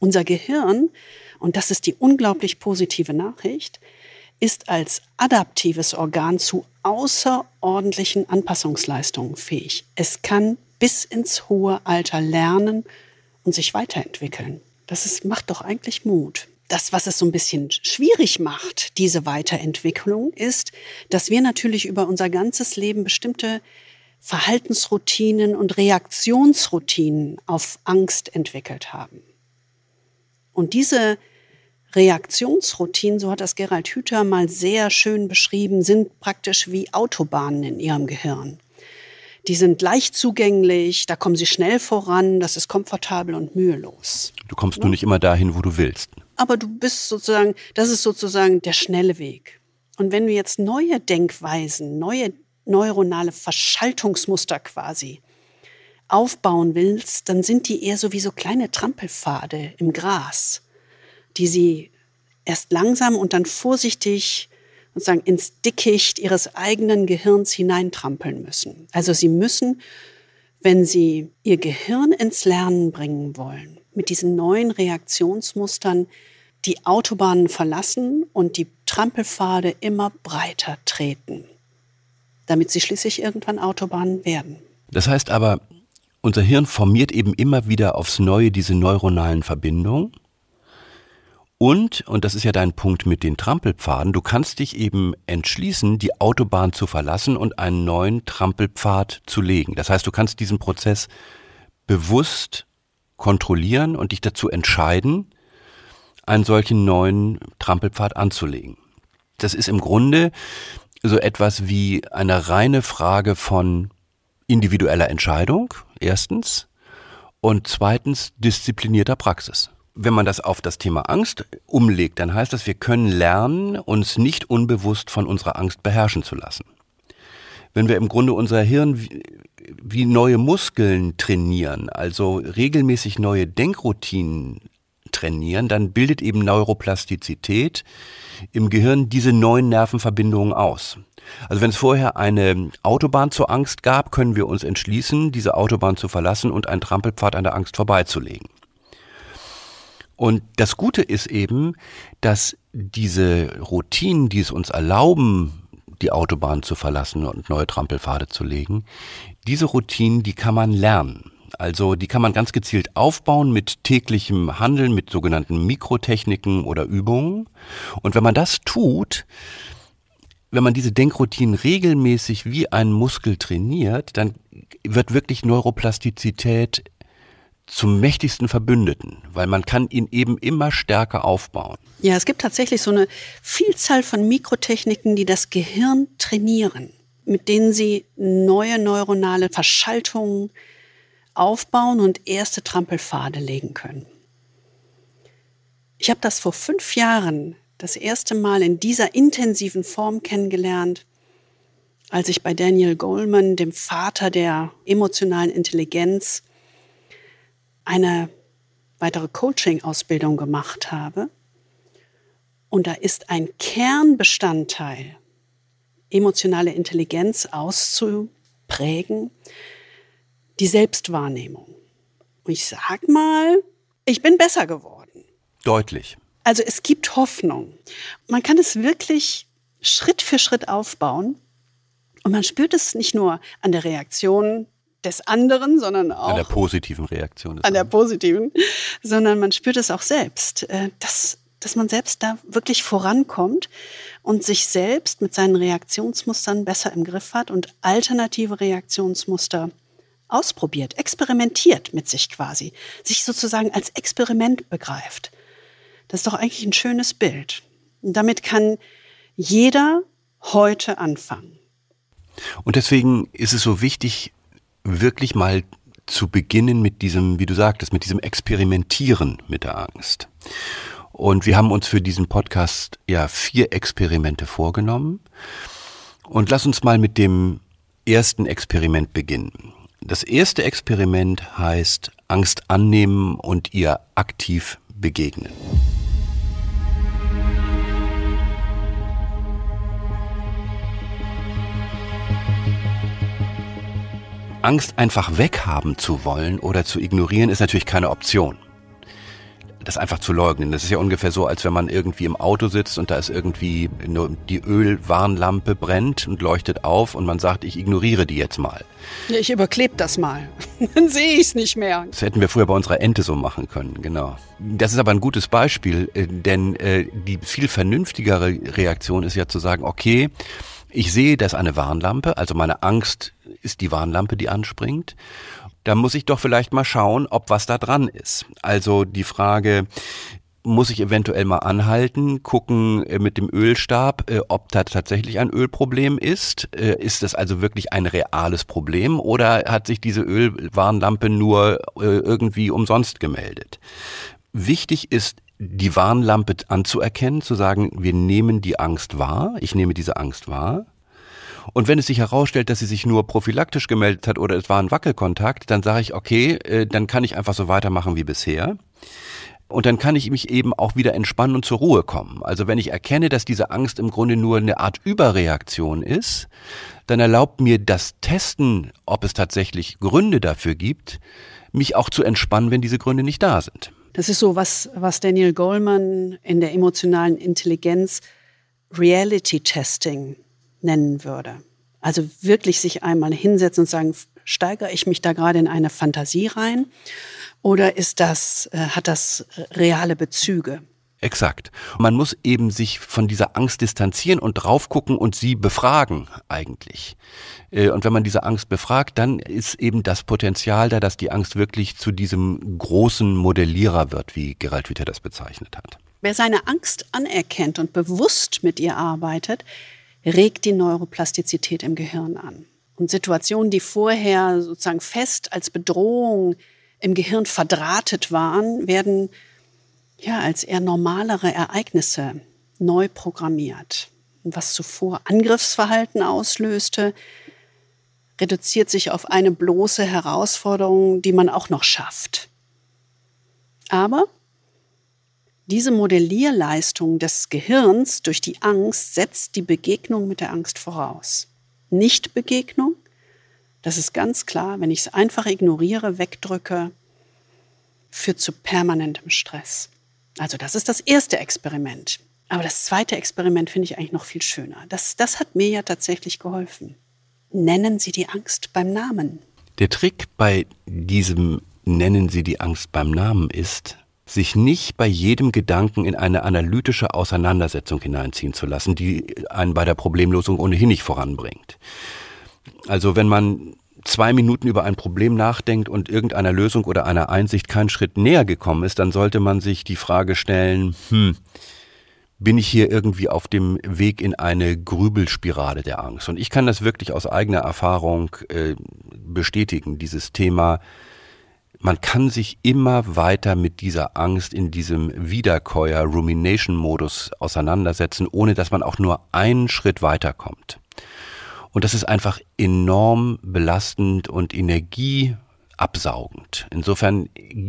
Unser Gehirn, und das ist die unglaublich positive Nachricht, ist als adaptives Organ zu außerordentlichen Anpassungsleistungen fähig. Es kann bis ins hohe Alter lernen und sich weiterentwickeln. Das ist, macht doch eigentlich Mut. Das, was es so ein bisschen schwierig macht, diese Weiterentwicklung, ist, dass wir natürlich über unser ganzes Leben bestimmte Verhaltensroutinen und Reaktionsroutinen auf Angst entwickelt haben. Und diese Reaktionsroutinen, so hat das Gerald Hüther mal sehr schön beschrieben, sind praktisch wie Autobahnen in ihrem Gehirn. Die sind leicht zugänglich, da kommen sie schnell voran, das ist komfortabel und mühelos. Du kommst ja? nur nicht immer dahin, wo du willst. Aber du bist sozusagen, das ist sozusagen der schnelle Weg. Und wenn du jetzt neue Denkweisen, neue neuronale Verschaltungsmuster quasi aufbauen willst, dann sind die eher so wie so kleine Trampelpfade im Gras, die sie erst langsam und dann vorsichtig sozusagen ins Dickicht ihres eigenen Gehirns hineintrampeln müssen. Also sie müssen, wenn sie ihr Gehirn ins Lernen bringen wollen, mit diesen neuen Reaktionsmustern die Autobahnen verlassen und die Trampelpfade immer breiter treten, damit sie schließlich irgendwann Autobahnen werden. Das heißt aber, unser Hirn formiert eben immer wieder aufs Neue diese neuronalen Verbindungen und, und das ist ja dein Punkt mit den Trampelpfaden, du kannst dich eben entschließen, die Autobahn zu verlassen und einen neuen Trampelpfad zu legen. Das heißt, du kannst diesen Prozess bewusst kontrollieren und dich dazu entscheiden, einen solchen neuen Trampelpfad anzulegen. Das ist im Grunde so etwas wie eine reine Frage von individueller Entscheidung, erstens, und zweitens disziplinierter Praxis wenn man das auf das Thema Angst umlegt, dann heißt das, wir können lernen, uns nicht unbewusst von unserer Angst beherrschen zu lassen. Wenn wir im Grunde unser Hirn wie, neue Muskeln trainieren, also regelmäßig neue Denkroutinen trainieren, dann bildet eben Neuroplastizität im Gehirn diese neuen Nervenverbindungen aus. Also wenn es vorher eine Autobahn zur Angst gab, können wir uns entschließen, diese Autobahn zu verlassen und einen Trampelpfad an der Angst vorbeizulegen. Und das Gute ist eben, dass diese Routinen, die es uns erlauben, die Autobahn zu verlassen und neue Trampelpfade zu legen, diese Routinen, die kann man lernen. Also die kann man ganz gezielt aufbauen mit täglichem Handeln, mit sogenannten Mikrotechniken oder Übungen. Und wenn man das tut, wenn man diese Denkroutinen regelmäßig wie ein Muskel trainiert, dann wird wirklich Neuroplastizität zum mächtigsten Verbündeten, weil man kann ihn eben immer stärker aufbauen. Ja, es gibt tatsächlich so eine Vielzahl von Mikrotechniken, die das Gehirn trainieren, mit denen sie neue neuronale Verschaltungen aufbauen und erste Trampelpfade legen können. Ich habe das vor fünf Jahren das erste Mal in dieser intensiven Form kennengelernt, als ich bei Daniel Goleman, dem Vater der emotionalen Intelligenz, eine weitere Coaching-Ausbildung gemacht habe. Und da ist ein Kernbestandteil, emotionale Intelligenz auszuprägen, die Selbstwahrnehmung. Und ich sag mal, ich bin besser geworden. Deutlich. Also es gibt Hoffnung. Man kann es wirklich Schritt für Schritt aufbauen. Und man spürt es nicht nur an der Reaktion des anderen, sondern auch an der positiven Reaktion. An der positiven, sondern man spürt es auch selbst, äh, dass, dass man selbst da wirklich vorankommt und sich selbst mit seinen Reaktionsmustern besser im Griff hat und alternative Reaktionsmuster ausprobiert, experimentiert mit sich quasi, sich sozusagen als Experiment begreift. Das ist doch eigentlich ein schönes Bild. Und damit kann jeder heute anfangen. Und deswegen ist es so wichtig, wirklich mal zu beginnen mit diesem, wie du sagtest, mit diesem Experimentieren mit der Angst. Und wir haben uns für diesen Podcast ja vier Experimente vorgenommen. Und lass uns mal mit dem ersten Experiment beginnen. Das erste Experiment heißt Angst annehmen und ihr aktiv begegnen. Angst einfach weghaben zu wollen oder zu ignorieren, ist natürlich keine Option. Das einfach zu leugnen. Das ist ja ungefähr so, als wenn man irgendwie im Auto sitzt und da ist irgendwie nur die Ölwarnlampe brennt und leuchtet auf und man sagt, ich ignoriere die jetzt mal. Ja, ich überklebe das mal. [LAUGHS] Dann sehe ich es nicht mehr. Das hätten wir früher bei unserer Ente so machen können, genau. Das ist aber ein gutes Beispiel, äh, denn äh, die viel vernünftigere Reaktion ist ja zu sagen, okay, ich sehe, das ist eine Warnlampe, also meine Angst ist die Warnlampe, die anspringt. Da muss ich doch vielleicht mal schauen, ob was da dran ist. Also die Frage, muss ich eventuell mal anhalten, gucken äh, mit dem Ölstab, äh, ob da tatsächlich ein Ölproblem ist. Äh, ist das also wirklich ein reales Problem oder hat sich diese Ölwarnlampe nur irgendwie umsonst gemeldet? Wichtig ist, die Warnlampe anzuerkennen, zu sagen, wir nehmen die Angst wahr, ich nehme diese Angst wahr. Und wenn es sich herausstellt, dass sie sich nur prophylaktisch gemeldet hat oder es war ein Wackelkontakt, dann sage ich, okay, äh, dann kann ich einfach so weitermachen wie bisher. Und dann kann ich mich eben auch wieder entspannen und zur Ruhe kommen. Also wenn ich erkenne, dass diese Angst im Grunde nur eine Art Überreaktion ist, dann erlaubt mir das Testen, ob es tatsächlich Gründe dafür gibt, mich auch zu entspannen, wenn diese Gründe nicht da sind. Das ist so was, was Daniel Goleman in der emotionalen Intelligenz Reality Testing nennen würde. Also wirklich sich einmal hinsetzen und sagen, steigere ich mich da gerade in eine Fantasie rein oder ist das, äh, hat das reale Bezüge? Exakt. Man muss eben sich von dieser Angst distanzieren und drauf gucken und sie befragen eigentlich. Äh, und wenn man diese Angst befragt, dann ist eben das Potenzial da, dass die Angst wirklich zu diesem großen Modellierer wird, wie Gerald Hüther das bezeichnet hat. Wer seine Angst anerkennt und bewusst mit ihr arbeitet, regt die Neuroplastizität im Gehirn an. Und Situationen, die vorher sozusagen fest als Bedrohung im Gehirn verdrahtet waren, werden ja als eher normalere Ereignisse neu programmiert. Und was zuvor Angriffsverhalten auslöste, reduziert sich auf eine bloße Herausforderung, die man auch noch schafft. Aber diese Modellierleistung des Gehirns durch die Angst setzt die Begegnung mit der Angst voraus. Nicht-Begegnung, das ist ganz klar, wenn ich es einfach ignoriere, wegdrücke, führt zu permanentem Stress. Also das ist das erste Experiment. Aber das zweite Experiment finde ich eigentlich noch viel schöner. Das, das hat mir ja tatsächlich geholfen. Nennen Sie die Angst beim Namen. Der Trick bei diesem Nennen Sie die Angst beim Namen ist, sich nicht bei jedem Gedanken in eine analytische Auseinandersetzung hineinziehen zu lassen, die einen bei der Problemlösung ohnehin nicht voranbringt. Also wenn man zwei Minuten über ein Problem nachdenkt und irgendeiner Lösung oder einer Einsicht keinen Schritt näher gekommen ist, dann sollte man sich die Frage stellen, hm, bin ich hier irgendwie auf dem Weg in eine Grübelspirale der Angst? Und ich kann das wirklich aus eigener Erfahrung äh, bestätigen, dieses Thema man kann sich immer weiter mit dieser Angst in diesem Wiederkäuer Rumination Modus auseinandersetzen, ohne dass man auch nur einen Schritt weiterkommt. Und das ist einfach enorm belastend und energieabsaugend. Insofern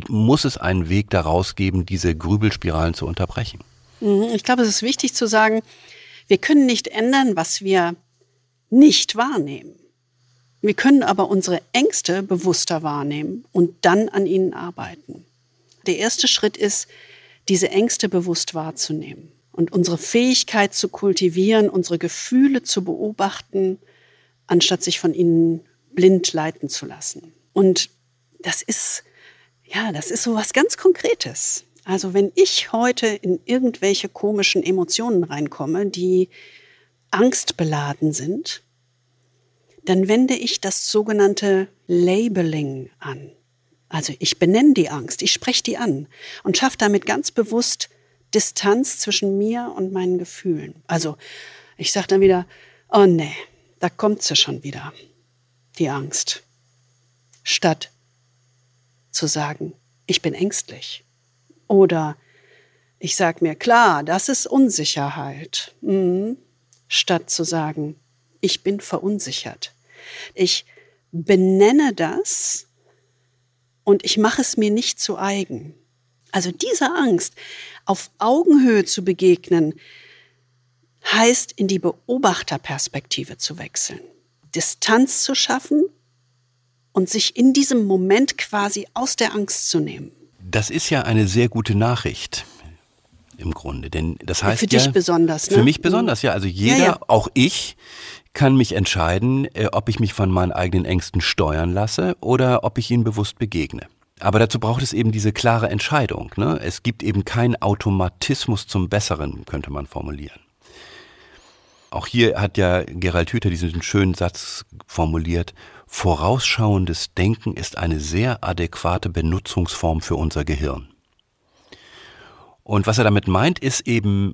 muss es einen Weg daraus geben, diese Grübelspiralen zu unterbrechen. Mhm, ich glaube, es ist wichtig zu sagen, wir können nicht ändern, was wir nicht wahrnehmen. Wir können aber unsere Ängste bewusster wahrnehmen und dann an ihnen arbeiten. Der erste Schritt ist, diese Ängste bewusst wahrzunehmen und unsere Fähigkeit zu kultivieren, unsere Gefühle zu beobachten, anstatt sich von ihnen blind leiten zu lassen. Und das ist, ja, das ist so was ganz Konkretes. Also wenn ich heute in irgendwelche komischen Emotionen reinkomme, die angstbeladen sind, dann wende ich das sogenannte Labeling an. Also ich benenne die Angst, ich spreche die an und schaffe damit ganz bewusst Distanz zwischen mir und meinen Gefühlen. Also ich sage dann wieder, oh nee, da kommt sie schon wieder, die Angst. Statt zu sagen, ich bin ängstlich. Oder ich sage mir, klar, das ist Unsicherheit. Mhm. Statt zu sagen, ich bin verunsichert. Ich benenne das und ich mache es mir nicht zu eigen. Also diese Angst, auf Augenhöhe zu begegnen, heißt in die Beobachterperspektive zu wechseln, Distanz zu schaffen und sich in diesem Moment quasi aus der Angst zu nehmen. Das ist ja eine sehr gute Nachricht im Grunde, denn das heißt für ja, dich besonders, ne? Für mich besonders, ja. Also jeder, ja, ja. auch ich, kann mich entscheiden, äh, ob ich mich von meinen eigenen Ängsten steuern lasse oder ob ich ihnen bewusst begegne. Aber dazu braucht es eben diese klare Entscheidung. Ne? Es gibt eben keinen Automatismus zum Besseren, könnte man formulieren. Auch hier hat ja Gerald Hüther diesen schönen Satz formuliert, vorausschauendes Denken ist eine sehr adäquate Benutzungsform für unser Gehirn. Und was er damit meint, ist eben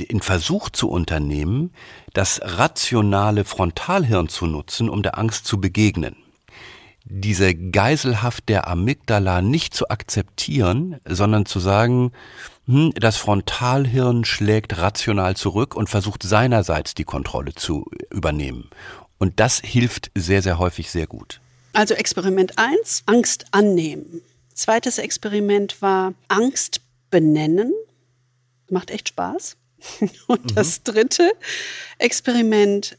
den Versuch zu unternehmen, das rationale Frontalhirn zu nutzen, um der Angst zu begegnen. Diese Geiselhaft der Amygdala nicht zu akzeptieren, sondern zu sagen, hm, das Frontalhirn schlägt rational zurück und versucht seinerseits die Kontrolle zu übernehmen. Und das hilft sehr, sehr häufig sehr gut. Also Experiment 1, Angst annehmen. Zweites Experiment war Angst benennen. Macht echt Spaß. [LAUGHS] Und mhm. das dritte Experiment,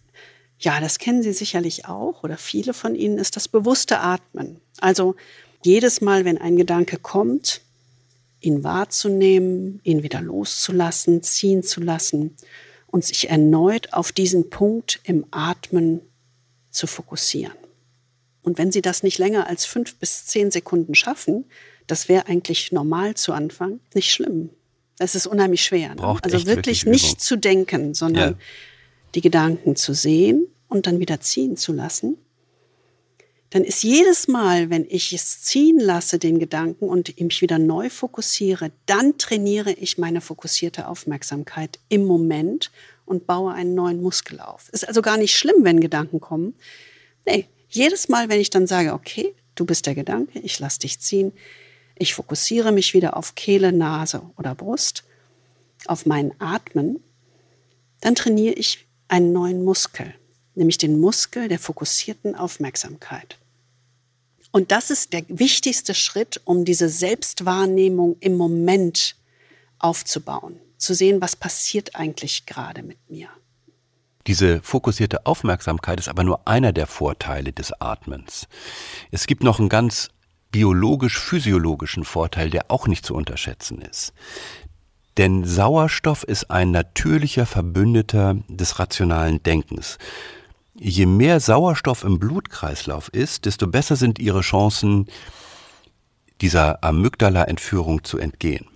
ja, das kennen Sie sicherlich auch oder viele von Ihnen, ist das bewusste Atmen. Also jedes Mal, wenn ein Gedanke kommt, ihn wahrzunehmen, ihn wieder loszulassen, ziehen zu lassen und sich erneut auf diesen Punkt im Atmen zu fokussieren. Und wenn Sie das nicht länger als fünf bis zehn Sekunden schaffen, das wäre eigentlich normal zu Anfang, nicht schlimm. Es ist unheimlich schwer. Ne? Also wirklich nicht zu denken, sondern ja. die Gedanken zu sehen und dann wieder ziehen zu lassen. Dann ist jedes Mal, wenn ich es ziehen lasse, den Gedanken und mich wieder neu fokussiere, dann trainiere ich meine fokussierte Aufmerksamkeit im Moment und baue einen neuen Muskel auf. Ist also gar nicht schlimm, wenn Gedanken kommen. Nee, jedes Mal, wenn ich dann sage, okay, du bist der Gedanke, ich lasse dich ziehen, ich fokussiere mich wieder auf Kehle, Nase oder Brust, auf meinen Atmen, dann trainiere ich einen neuen Muskel, nämlich den Muskel der fokussierten Aufmerksamkeit. Und das ist der wichtigste Schritt, um diese Selbstwahrnehmung im Moment aufzubauen, zu sehen, was passiert eigentlich gerade mit mir. Diese fokussierte Aufmerksamkeit ist aber nur einer der Vorteile des Atmens. Es gibt noch einen ganz biologisch-physiologischen Vorteil, der auch nicht zu unterschätzen ist. Denn Sauerstoff ist ein natürlicher Verbündeter des rationalen Denkens. Je mehr Sauerstoff im Blutkreislauf ist, desto besser sind ihre Chancen, dieser Amygdala-Entführung zu entgehen.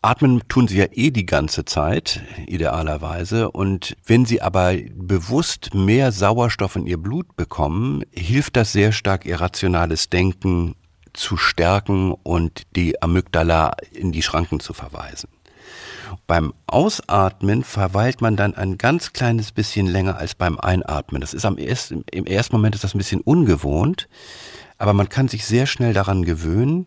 Atmen tun sie ja eh die ganze Zeit, idealerweise. Und wenn sie aber bewusst mehr Sauerstoff in ihr Blut bekommen, hilft das sehr stark, ihr rationales Denken zu stärken und die Amygdala in die Schranken zu verweisen. Beim Ausatmen verweilt man dann ein ganz kleines bisschen länger als beim Einatmen. Das ist am ersten, im ersten Moment ist das ein bisschen ungewohnt, Aber man kann sich sehr schnell daran gewöhnen,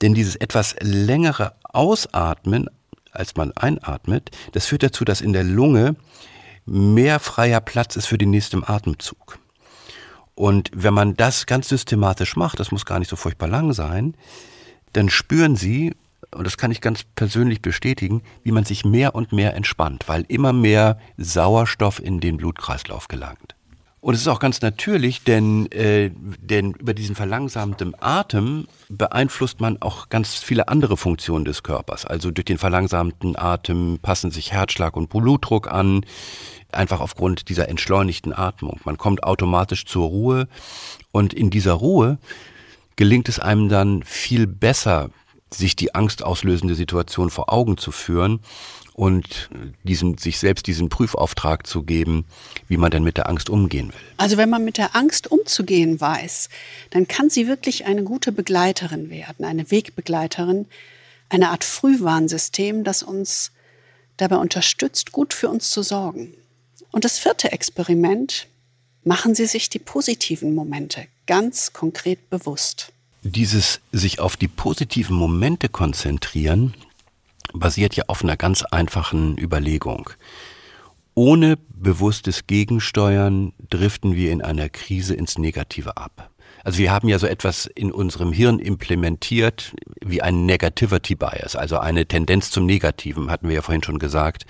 denn dieses etwas längere Ausatmen, als man einatmet, das führt dazu, dass in der Lunge mehr freier Platz ist für den nächsten Atemzug. Und wenn man das ganz systematisch macht, das muss gar nicht so furchtbar lang sein, dann spüren Sie, und das kann ich ganz persönlich bestätigen, wie man sich mehr und mehr entspannt, weil immer mehr Sauerstoff in den Blutkreislauf gelangt. Und es ist auch ganz natürlich, denn, äh, denn über diesen verlangsamten Atem beeinflusst man auch ganz viele andere Funktionen des Körpers. Also durch den verlangsamten Atem passen sich Herzschlag und Blutdruck an, einfach aufgrund dieser entschleunigten Atmung. Man kommt automatisch zur Ruhe und in dieser Ruhe gelingt es einem dann viel besser, sich die angstauslösende Situation vor Augen zu führen und diesen, sich selbst diesen Prüfauftrag zu geben, wie man denn mit der Angst umgehen will. Also wenn man mit der Angst umzugehen weiß, dann kann sie wirklich eine gute Begleiterin werden, eine Wegbegleiterin, eine Art Frühwarnsystem, das uns dabei unterstützt, gut für uns zu sorgen. Und das vierte Experiment, machen Sie sich die positiven Momente ganz konkret bewusst. Dieses sich auf die positiven Momente konzentrieren, basiert ja auf einer ganz einfachen Überlegung. Ohne bewusstes Gegensteuern driften wir in einer Krise ins Negative ab. Also wir haben ja so etwas in unserem Hirn implementiert wie ein Negativity Bias, also eine Tendenz zum Negativen, hatten wir ja vorhin schon gesagt.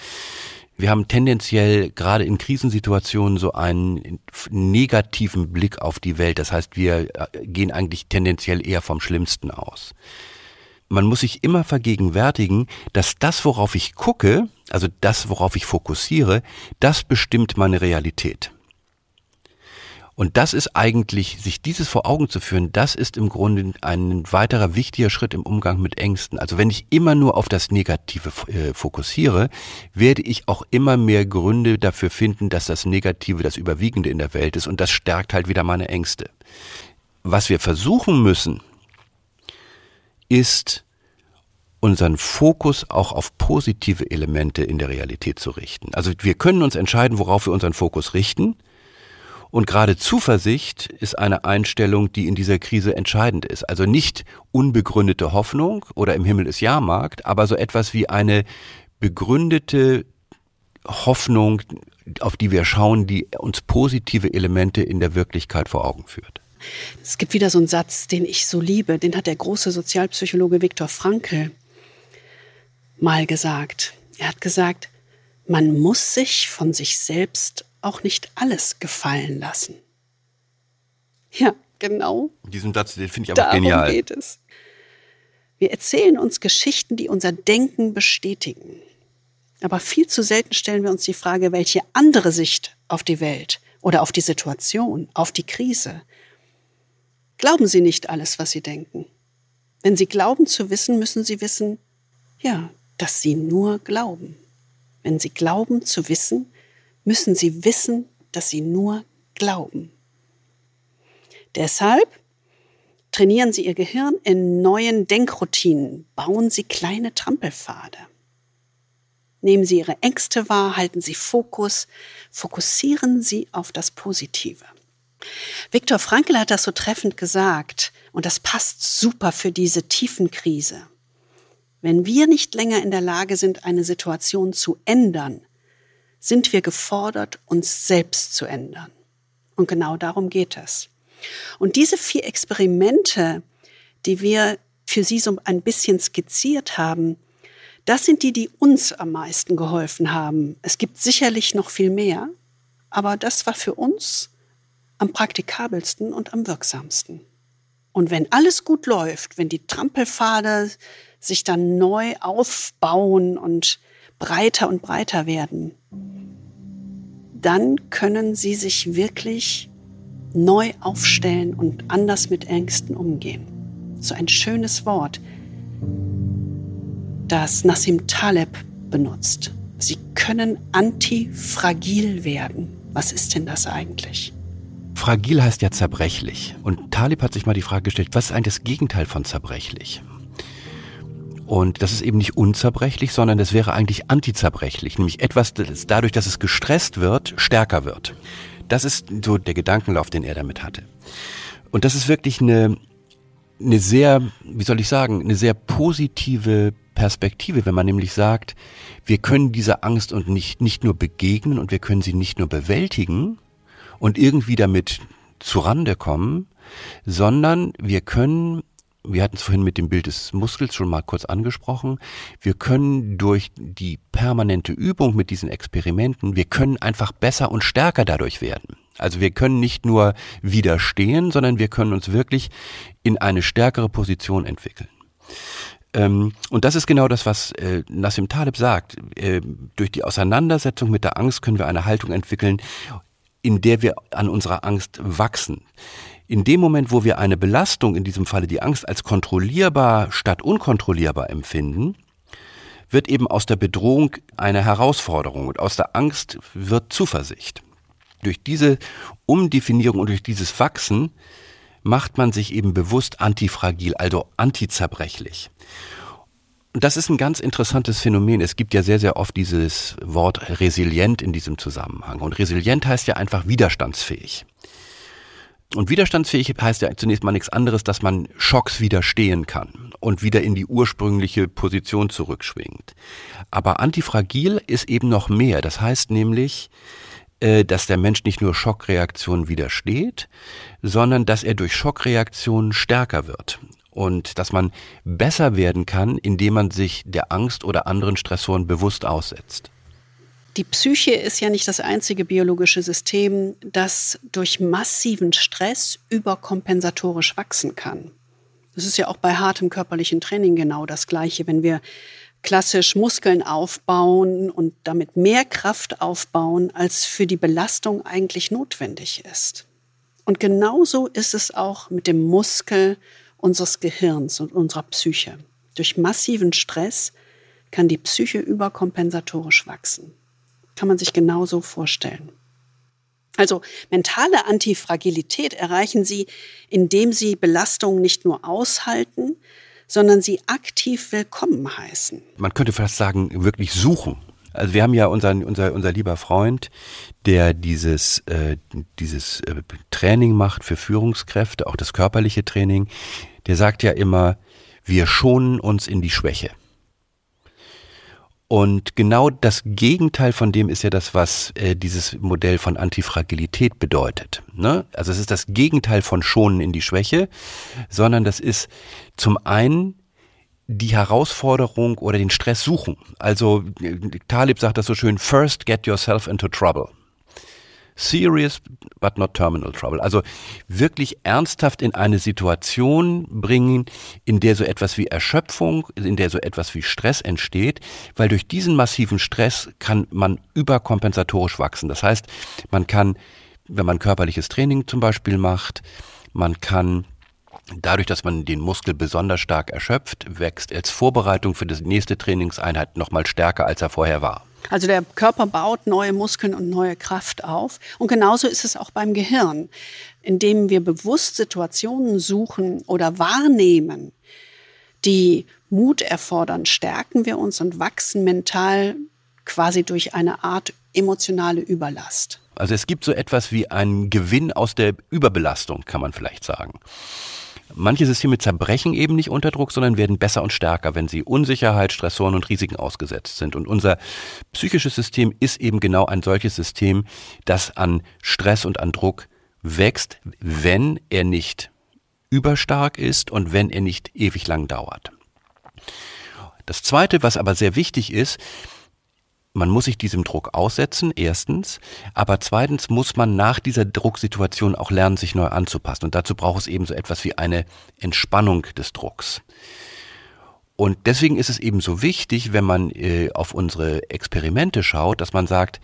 Wir haben tendenziell gerade in Krisensituationen so einen negativen Blick auf die Welt. Das heißt, wir äh, gehen eigentlich tendenziell eher vom Schlimmsten aus man muss sich immer vergegenwärtigen, dass das, worauf ich gucke, also das, worauf ich fokussiere, das bestimmt meine Realität. Und das ist eigentlich, sich dieses vor Augen zu führen, das ist im Grunde ein weiterer wichtiger Schritt im Umgang mit Ängsten. Also wenn ich immer nur auf das Negative äh, fokussiere, werde ich auch immer mehr Gründe dafür finden, dass das Negative das Überwiegende in der Welt ist und das stärkt halt wieder meine Ängste. Was wir versuchen müssen, ist unseren Fokus auch auf positive Elemente in der Realität zu richten. Also wir können uns entscheiden, worauf wir unseren Fokus richten. Und gerade Zuversicht ist eine Einstellung, die in dieser Krise entscheidend ist. Also nicht unbegründete Hoffnung oder im Himmel ist Jahrmarkt, aber so etwas wie eine begründete Hoffnung, auf die wir schauen, die uns positive Elemente in der Wirklichkeit vor Augen führt. Es gibt wieder so einen Satz, den ich so liebe, den hat der große Sozialpsychologe Viktor Frankl mal gesagt. Er hat gesagt, man muss sich von sich selbst auch nicht alles gefallen lassen. Ja, genau. Diesen Satz, den finde ich aber Darum genial. geht es. Wir erzählen uns Geschichten, die unser Denken bestätigen. Aber viel zu selten stellen wir uns die Frage, welche andere Sicht auf die Welt oder auf die Situation, auf die Krise, Glauben Sie nicht alles, was Sie denken. Wenn Sie glauben zu wissen, müssen Sie wissen, ja, dass Sie nur glauben. Wenn Sie glauben zu wissen, müssen Sie wissen, dass Sie nur glauben. Deshalb trainieren Sie Ihr Gehirn in neuen Denkroutinen, bauen Sie kleine Trampelpfade. Nehmen Sie Ihre Ängste wahr, halten Sie Fokus, fokussieren Sie auf das Positive. Viktor Frankl hat das so treffend gesagt und das passt super für diese Tiefenkrise. Wenn wir nicht länger in der Lage sind, eine Situation zu ändern, sind wir gefordert, uns selbst zu ändern. Und genau darum geht es. Und diese vier Experimente, die wir für Sie so ein bisschen skizziert haben, das sind die, die uns am meisten geholfen haben. Es gibt sicherlich noch viel mehr, aber das war für uns am praktikabelsten und am wirksamsten. Und wenn alles gut läuft, wenn die Trampelpfade sich dann neu aufbauen und breiter und breiter werden, dann können sie sich wirklich neu aufstellen und anders mit Ängsten umgehen. So ein schönes Wort, das Nassim Taleb benutzt. Sie können antifragil werden. Was ist denn das eigentlich? Fragil heißt ja zerbrechlich. Und Talib hat sich mal die Frage gestellt, was ist eigentlich das Gegenteil von zerbrechlich? Und das ist eben nicht unzerbrechlich, sondern das wäre eigentlich antizerbrechlich, nämlich etwas, das dadurch, dass es gestresst wird, stärker wird. Das ist so der Gedankenlauf, den er damit hatte. Und das ist wirklich eine, eine sehr, wie soll ich sagen, eine sehr positive Perspektive, wenn man nämlich sagt, wir können dieser Angst und nicht, nicht nur begegnen und wir können sie nicht nur bewältigen und irgendwie damit zurande kommen, sondern wir können wir hatten es vorhin mit dem Bild des Muskels schon mal kurz angesprochen. Wir können durch die permanente Übung mit diesen Experimenten, wir können einfach besser und stärker dadurch werden. Also wir können nicht nur widerstehen, sondern wir können uns wirklich in eine stärkere Position entwickeln. Ähm, und das ist genau das, was äh, Nassim Taleb sagt. Äh, durch die Auseinandersetzung mit der Angst können wir eine Haltung entwickeln, in der wir an unserer Angst wachsen. In dem Moment, wo wir eine Belastung, in diesem Falle die Angst, als kontrollierbar statt unkontrollierbar empfinden, wird eben aus der Bedrohung eine Herausforderung und aus der Angst wird Zuversicht. Durch diese Umdefinierung und durch dieses Wachsen macht man sich eben bewusst antifragil, also antizerbrechlich. Und das ist ein ganz interessantes Phänomen. Es gibt ja sehr, sehr oft dieses Wort resilient in diesem Zusammenhang. Und resilient heißt ja einfach widerstandsfähig. Und widerstandsfähig heißt ja zunächst mal nichts anderes, dass man Schocks widerstehen kann und wieder in die ursprüngliche Position zurückschwingt. Aber antifragil ist eben noch mehr. Das heißt nämlich, äh, dass der Mensch nicht nur Schockreaktionen widersteht, sondern dass er durch Schockreaktionen stärker wird und dass man besser werden kann, indem man sich der Angst oder anderen Stressoren bewusst aussetzt. Die Psyche ist ja nicht das einzige biologische System, das durch massiven Stress überkompensatorisch wachsen kann. Das ist ja auch bei hartem körperlichen Training genau das Gleiche. Wenn wir klassisch Muskeln aufbauen und damit mehr Kraft aufbauen, als für die Belastung eigentlich notwendig ist. Und genauso ist es auch mit dem Muskel unseres Gehirns und unserer Psyche. Durch massiven Stress kann die Psyche überkompensatorisch wachsen. Kann man sich genauso vorstellen. Also mentale Antifragilität erreichen Sie, indem Sie Belastungen nicht nur aushalten, sondern sie aktiv willkommen heißen. Man könnte fast sagen, wirklich suchen. Also wir haben ja unseren, unser, unser lieber Freund, der dieses, äh, dieses äh, Training macht für Führungskräfte, auch das körperliche Training, der sagt ja immer, wir schonen uns in die Schwäche. Und genau das Gegenteil von dem ist ja das, was äh, dieses Modell von Antifragilität bedeutet. Ne? Also es ist das Gegenteil von Schonen in die Schwäche, sondern das ist zum einen die Herausforderung oder den Stress suchen. Also äh, Talib sagt das so schön, first get yourself into trouble. Serious but not terminal trouble. Also wirklich ernsthaft in eine Situation bringen, in der so etwas wie Erschöpfung, in der so etwas wie Stress entsteht, weil durch diesen massiven Stress kann man überkompensatorisch wachsen. Das heißt, man kann, wenn man körperliches Training zum Beispiel macht, man kann Dadurch, dass man den Muskel besonders stark erschöpft, wächst als Vorbereitung für die nächste Trainingseinheit nochmal stärker, als er vorher war. Also der Körper baut neue Muskeln und neue Kraft auf. Und genauso ist es auch beim Gehirn. Indem wir bewusst Situationen suchen oder wahrnehmen, die Mut erfordern, stärken wir uns und wachsen mental quasi durch eine Art emotionale Überlast. Also es gibt so etwas wie einen Gewinn aus der Überbelastung, kann man vielleicht sagen. Manche Systeme zerbrechen eben nicht unter Druck, sondern werden besser und stärker, wenn sie Unsicherheit, Stressoren und Risiken ausgesetzt sind. Und unser psychisches System ist eben genau ein solches System, das an Stress und an Druck wächst, wenn er nicht überstark ist und wenn er nicht ewig lang dauert. Das Zweite, was aber sehr wichtig ist, man muss sich diesem Druck aussetzen, erstens, aber zweitens muss man nach dieser Drucksituation auch lernen, sich neu anzupassen. Und dazu braucht es eben so etwas wie eine Entspannung des Drucks. Und deswegen ist es eben so wichtig, wenn man äh, auf unsere Experimente schaut, dass man sagt,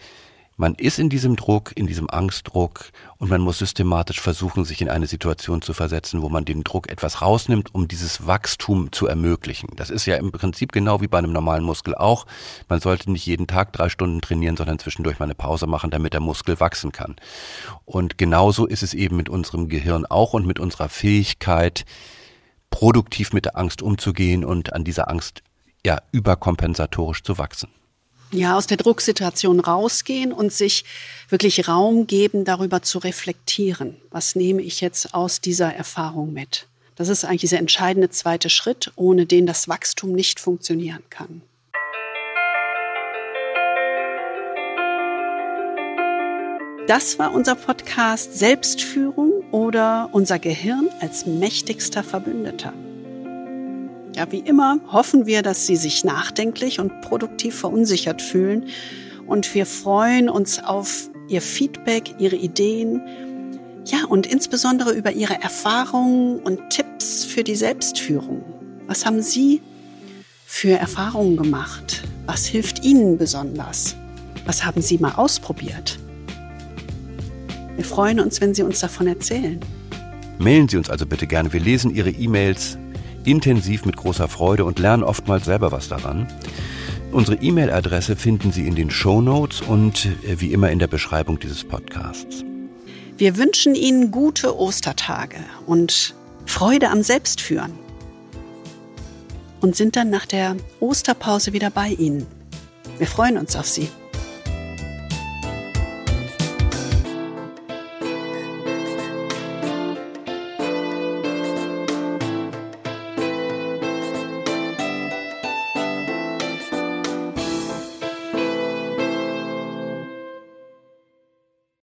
man ist in diesem Druck, in diesem Angstdruck und man muss systematisch versuchen, sich in eine Situation zu versetzen, wo man den Druck etwas rausnimmt, um dieses Wachstum zu ermöglichen. Das ist ja im Prinzip genau wie bei einem normalen Muskel auch. Man sollte nicht jeden Tag drei Stunden trainieren, sondern zwischendurch mal eine Pause machen, damit der Muskel wachsen kann. Und genauso ist es eben mit unserem Gehirn auch und mit unserer Fähigkeit, produktiv mit der Angst umzugehen und an dieser Angst ja überkompensatorisch zu wachsen. Ja, aus der Drucksituation rausgehen und sich wirklich Raum geben, darüber zu reflektieren. Was nehme ich jetzt aus dieser Erfahrung mit? Das ist eigentlich dieser entscheidende zweite Schritt, ohne den das Wachstum nicht funktionieren kann. Das war unser Podcast Selbstführung oder unser Gehirn als mächtigster Verbündeter. Ja, wie immer hoffen wir, dass Sie sich nachdenklich und produktiv verunsichert fühlen und wir freuen uns auf Ihr Feedback, Ihre Ideen, ja, und insbesondere über Ihre Erfahrungen und Tipps für die Selbstführung. Was haben Sie für Erfahrungen gemacht? Was hilft Ihnen besonders? Was haben Sie mal ausprobiert? Wir freuen uns, wenn Sie uns davon erzählen. Mailen Sie uns also bitte gerne. Wir lesen Ihre E-Mails intensiv mit großer Freude und lernen oftmals selber was daran. Unsere E-Mail-Adresse finden Sie in den Show Notes und äh, wie immer in der Beschreibung dieses Podcasts. Wir wünschen Ihnen gute Ostertage und Freude am Selbstführen und sind dann nach der Osterpause wieder bei Ihnen. Wir freuen uns auf Sie.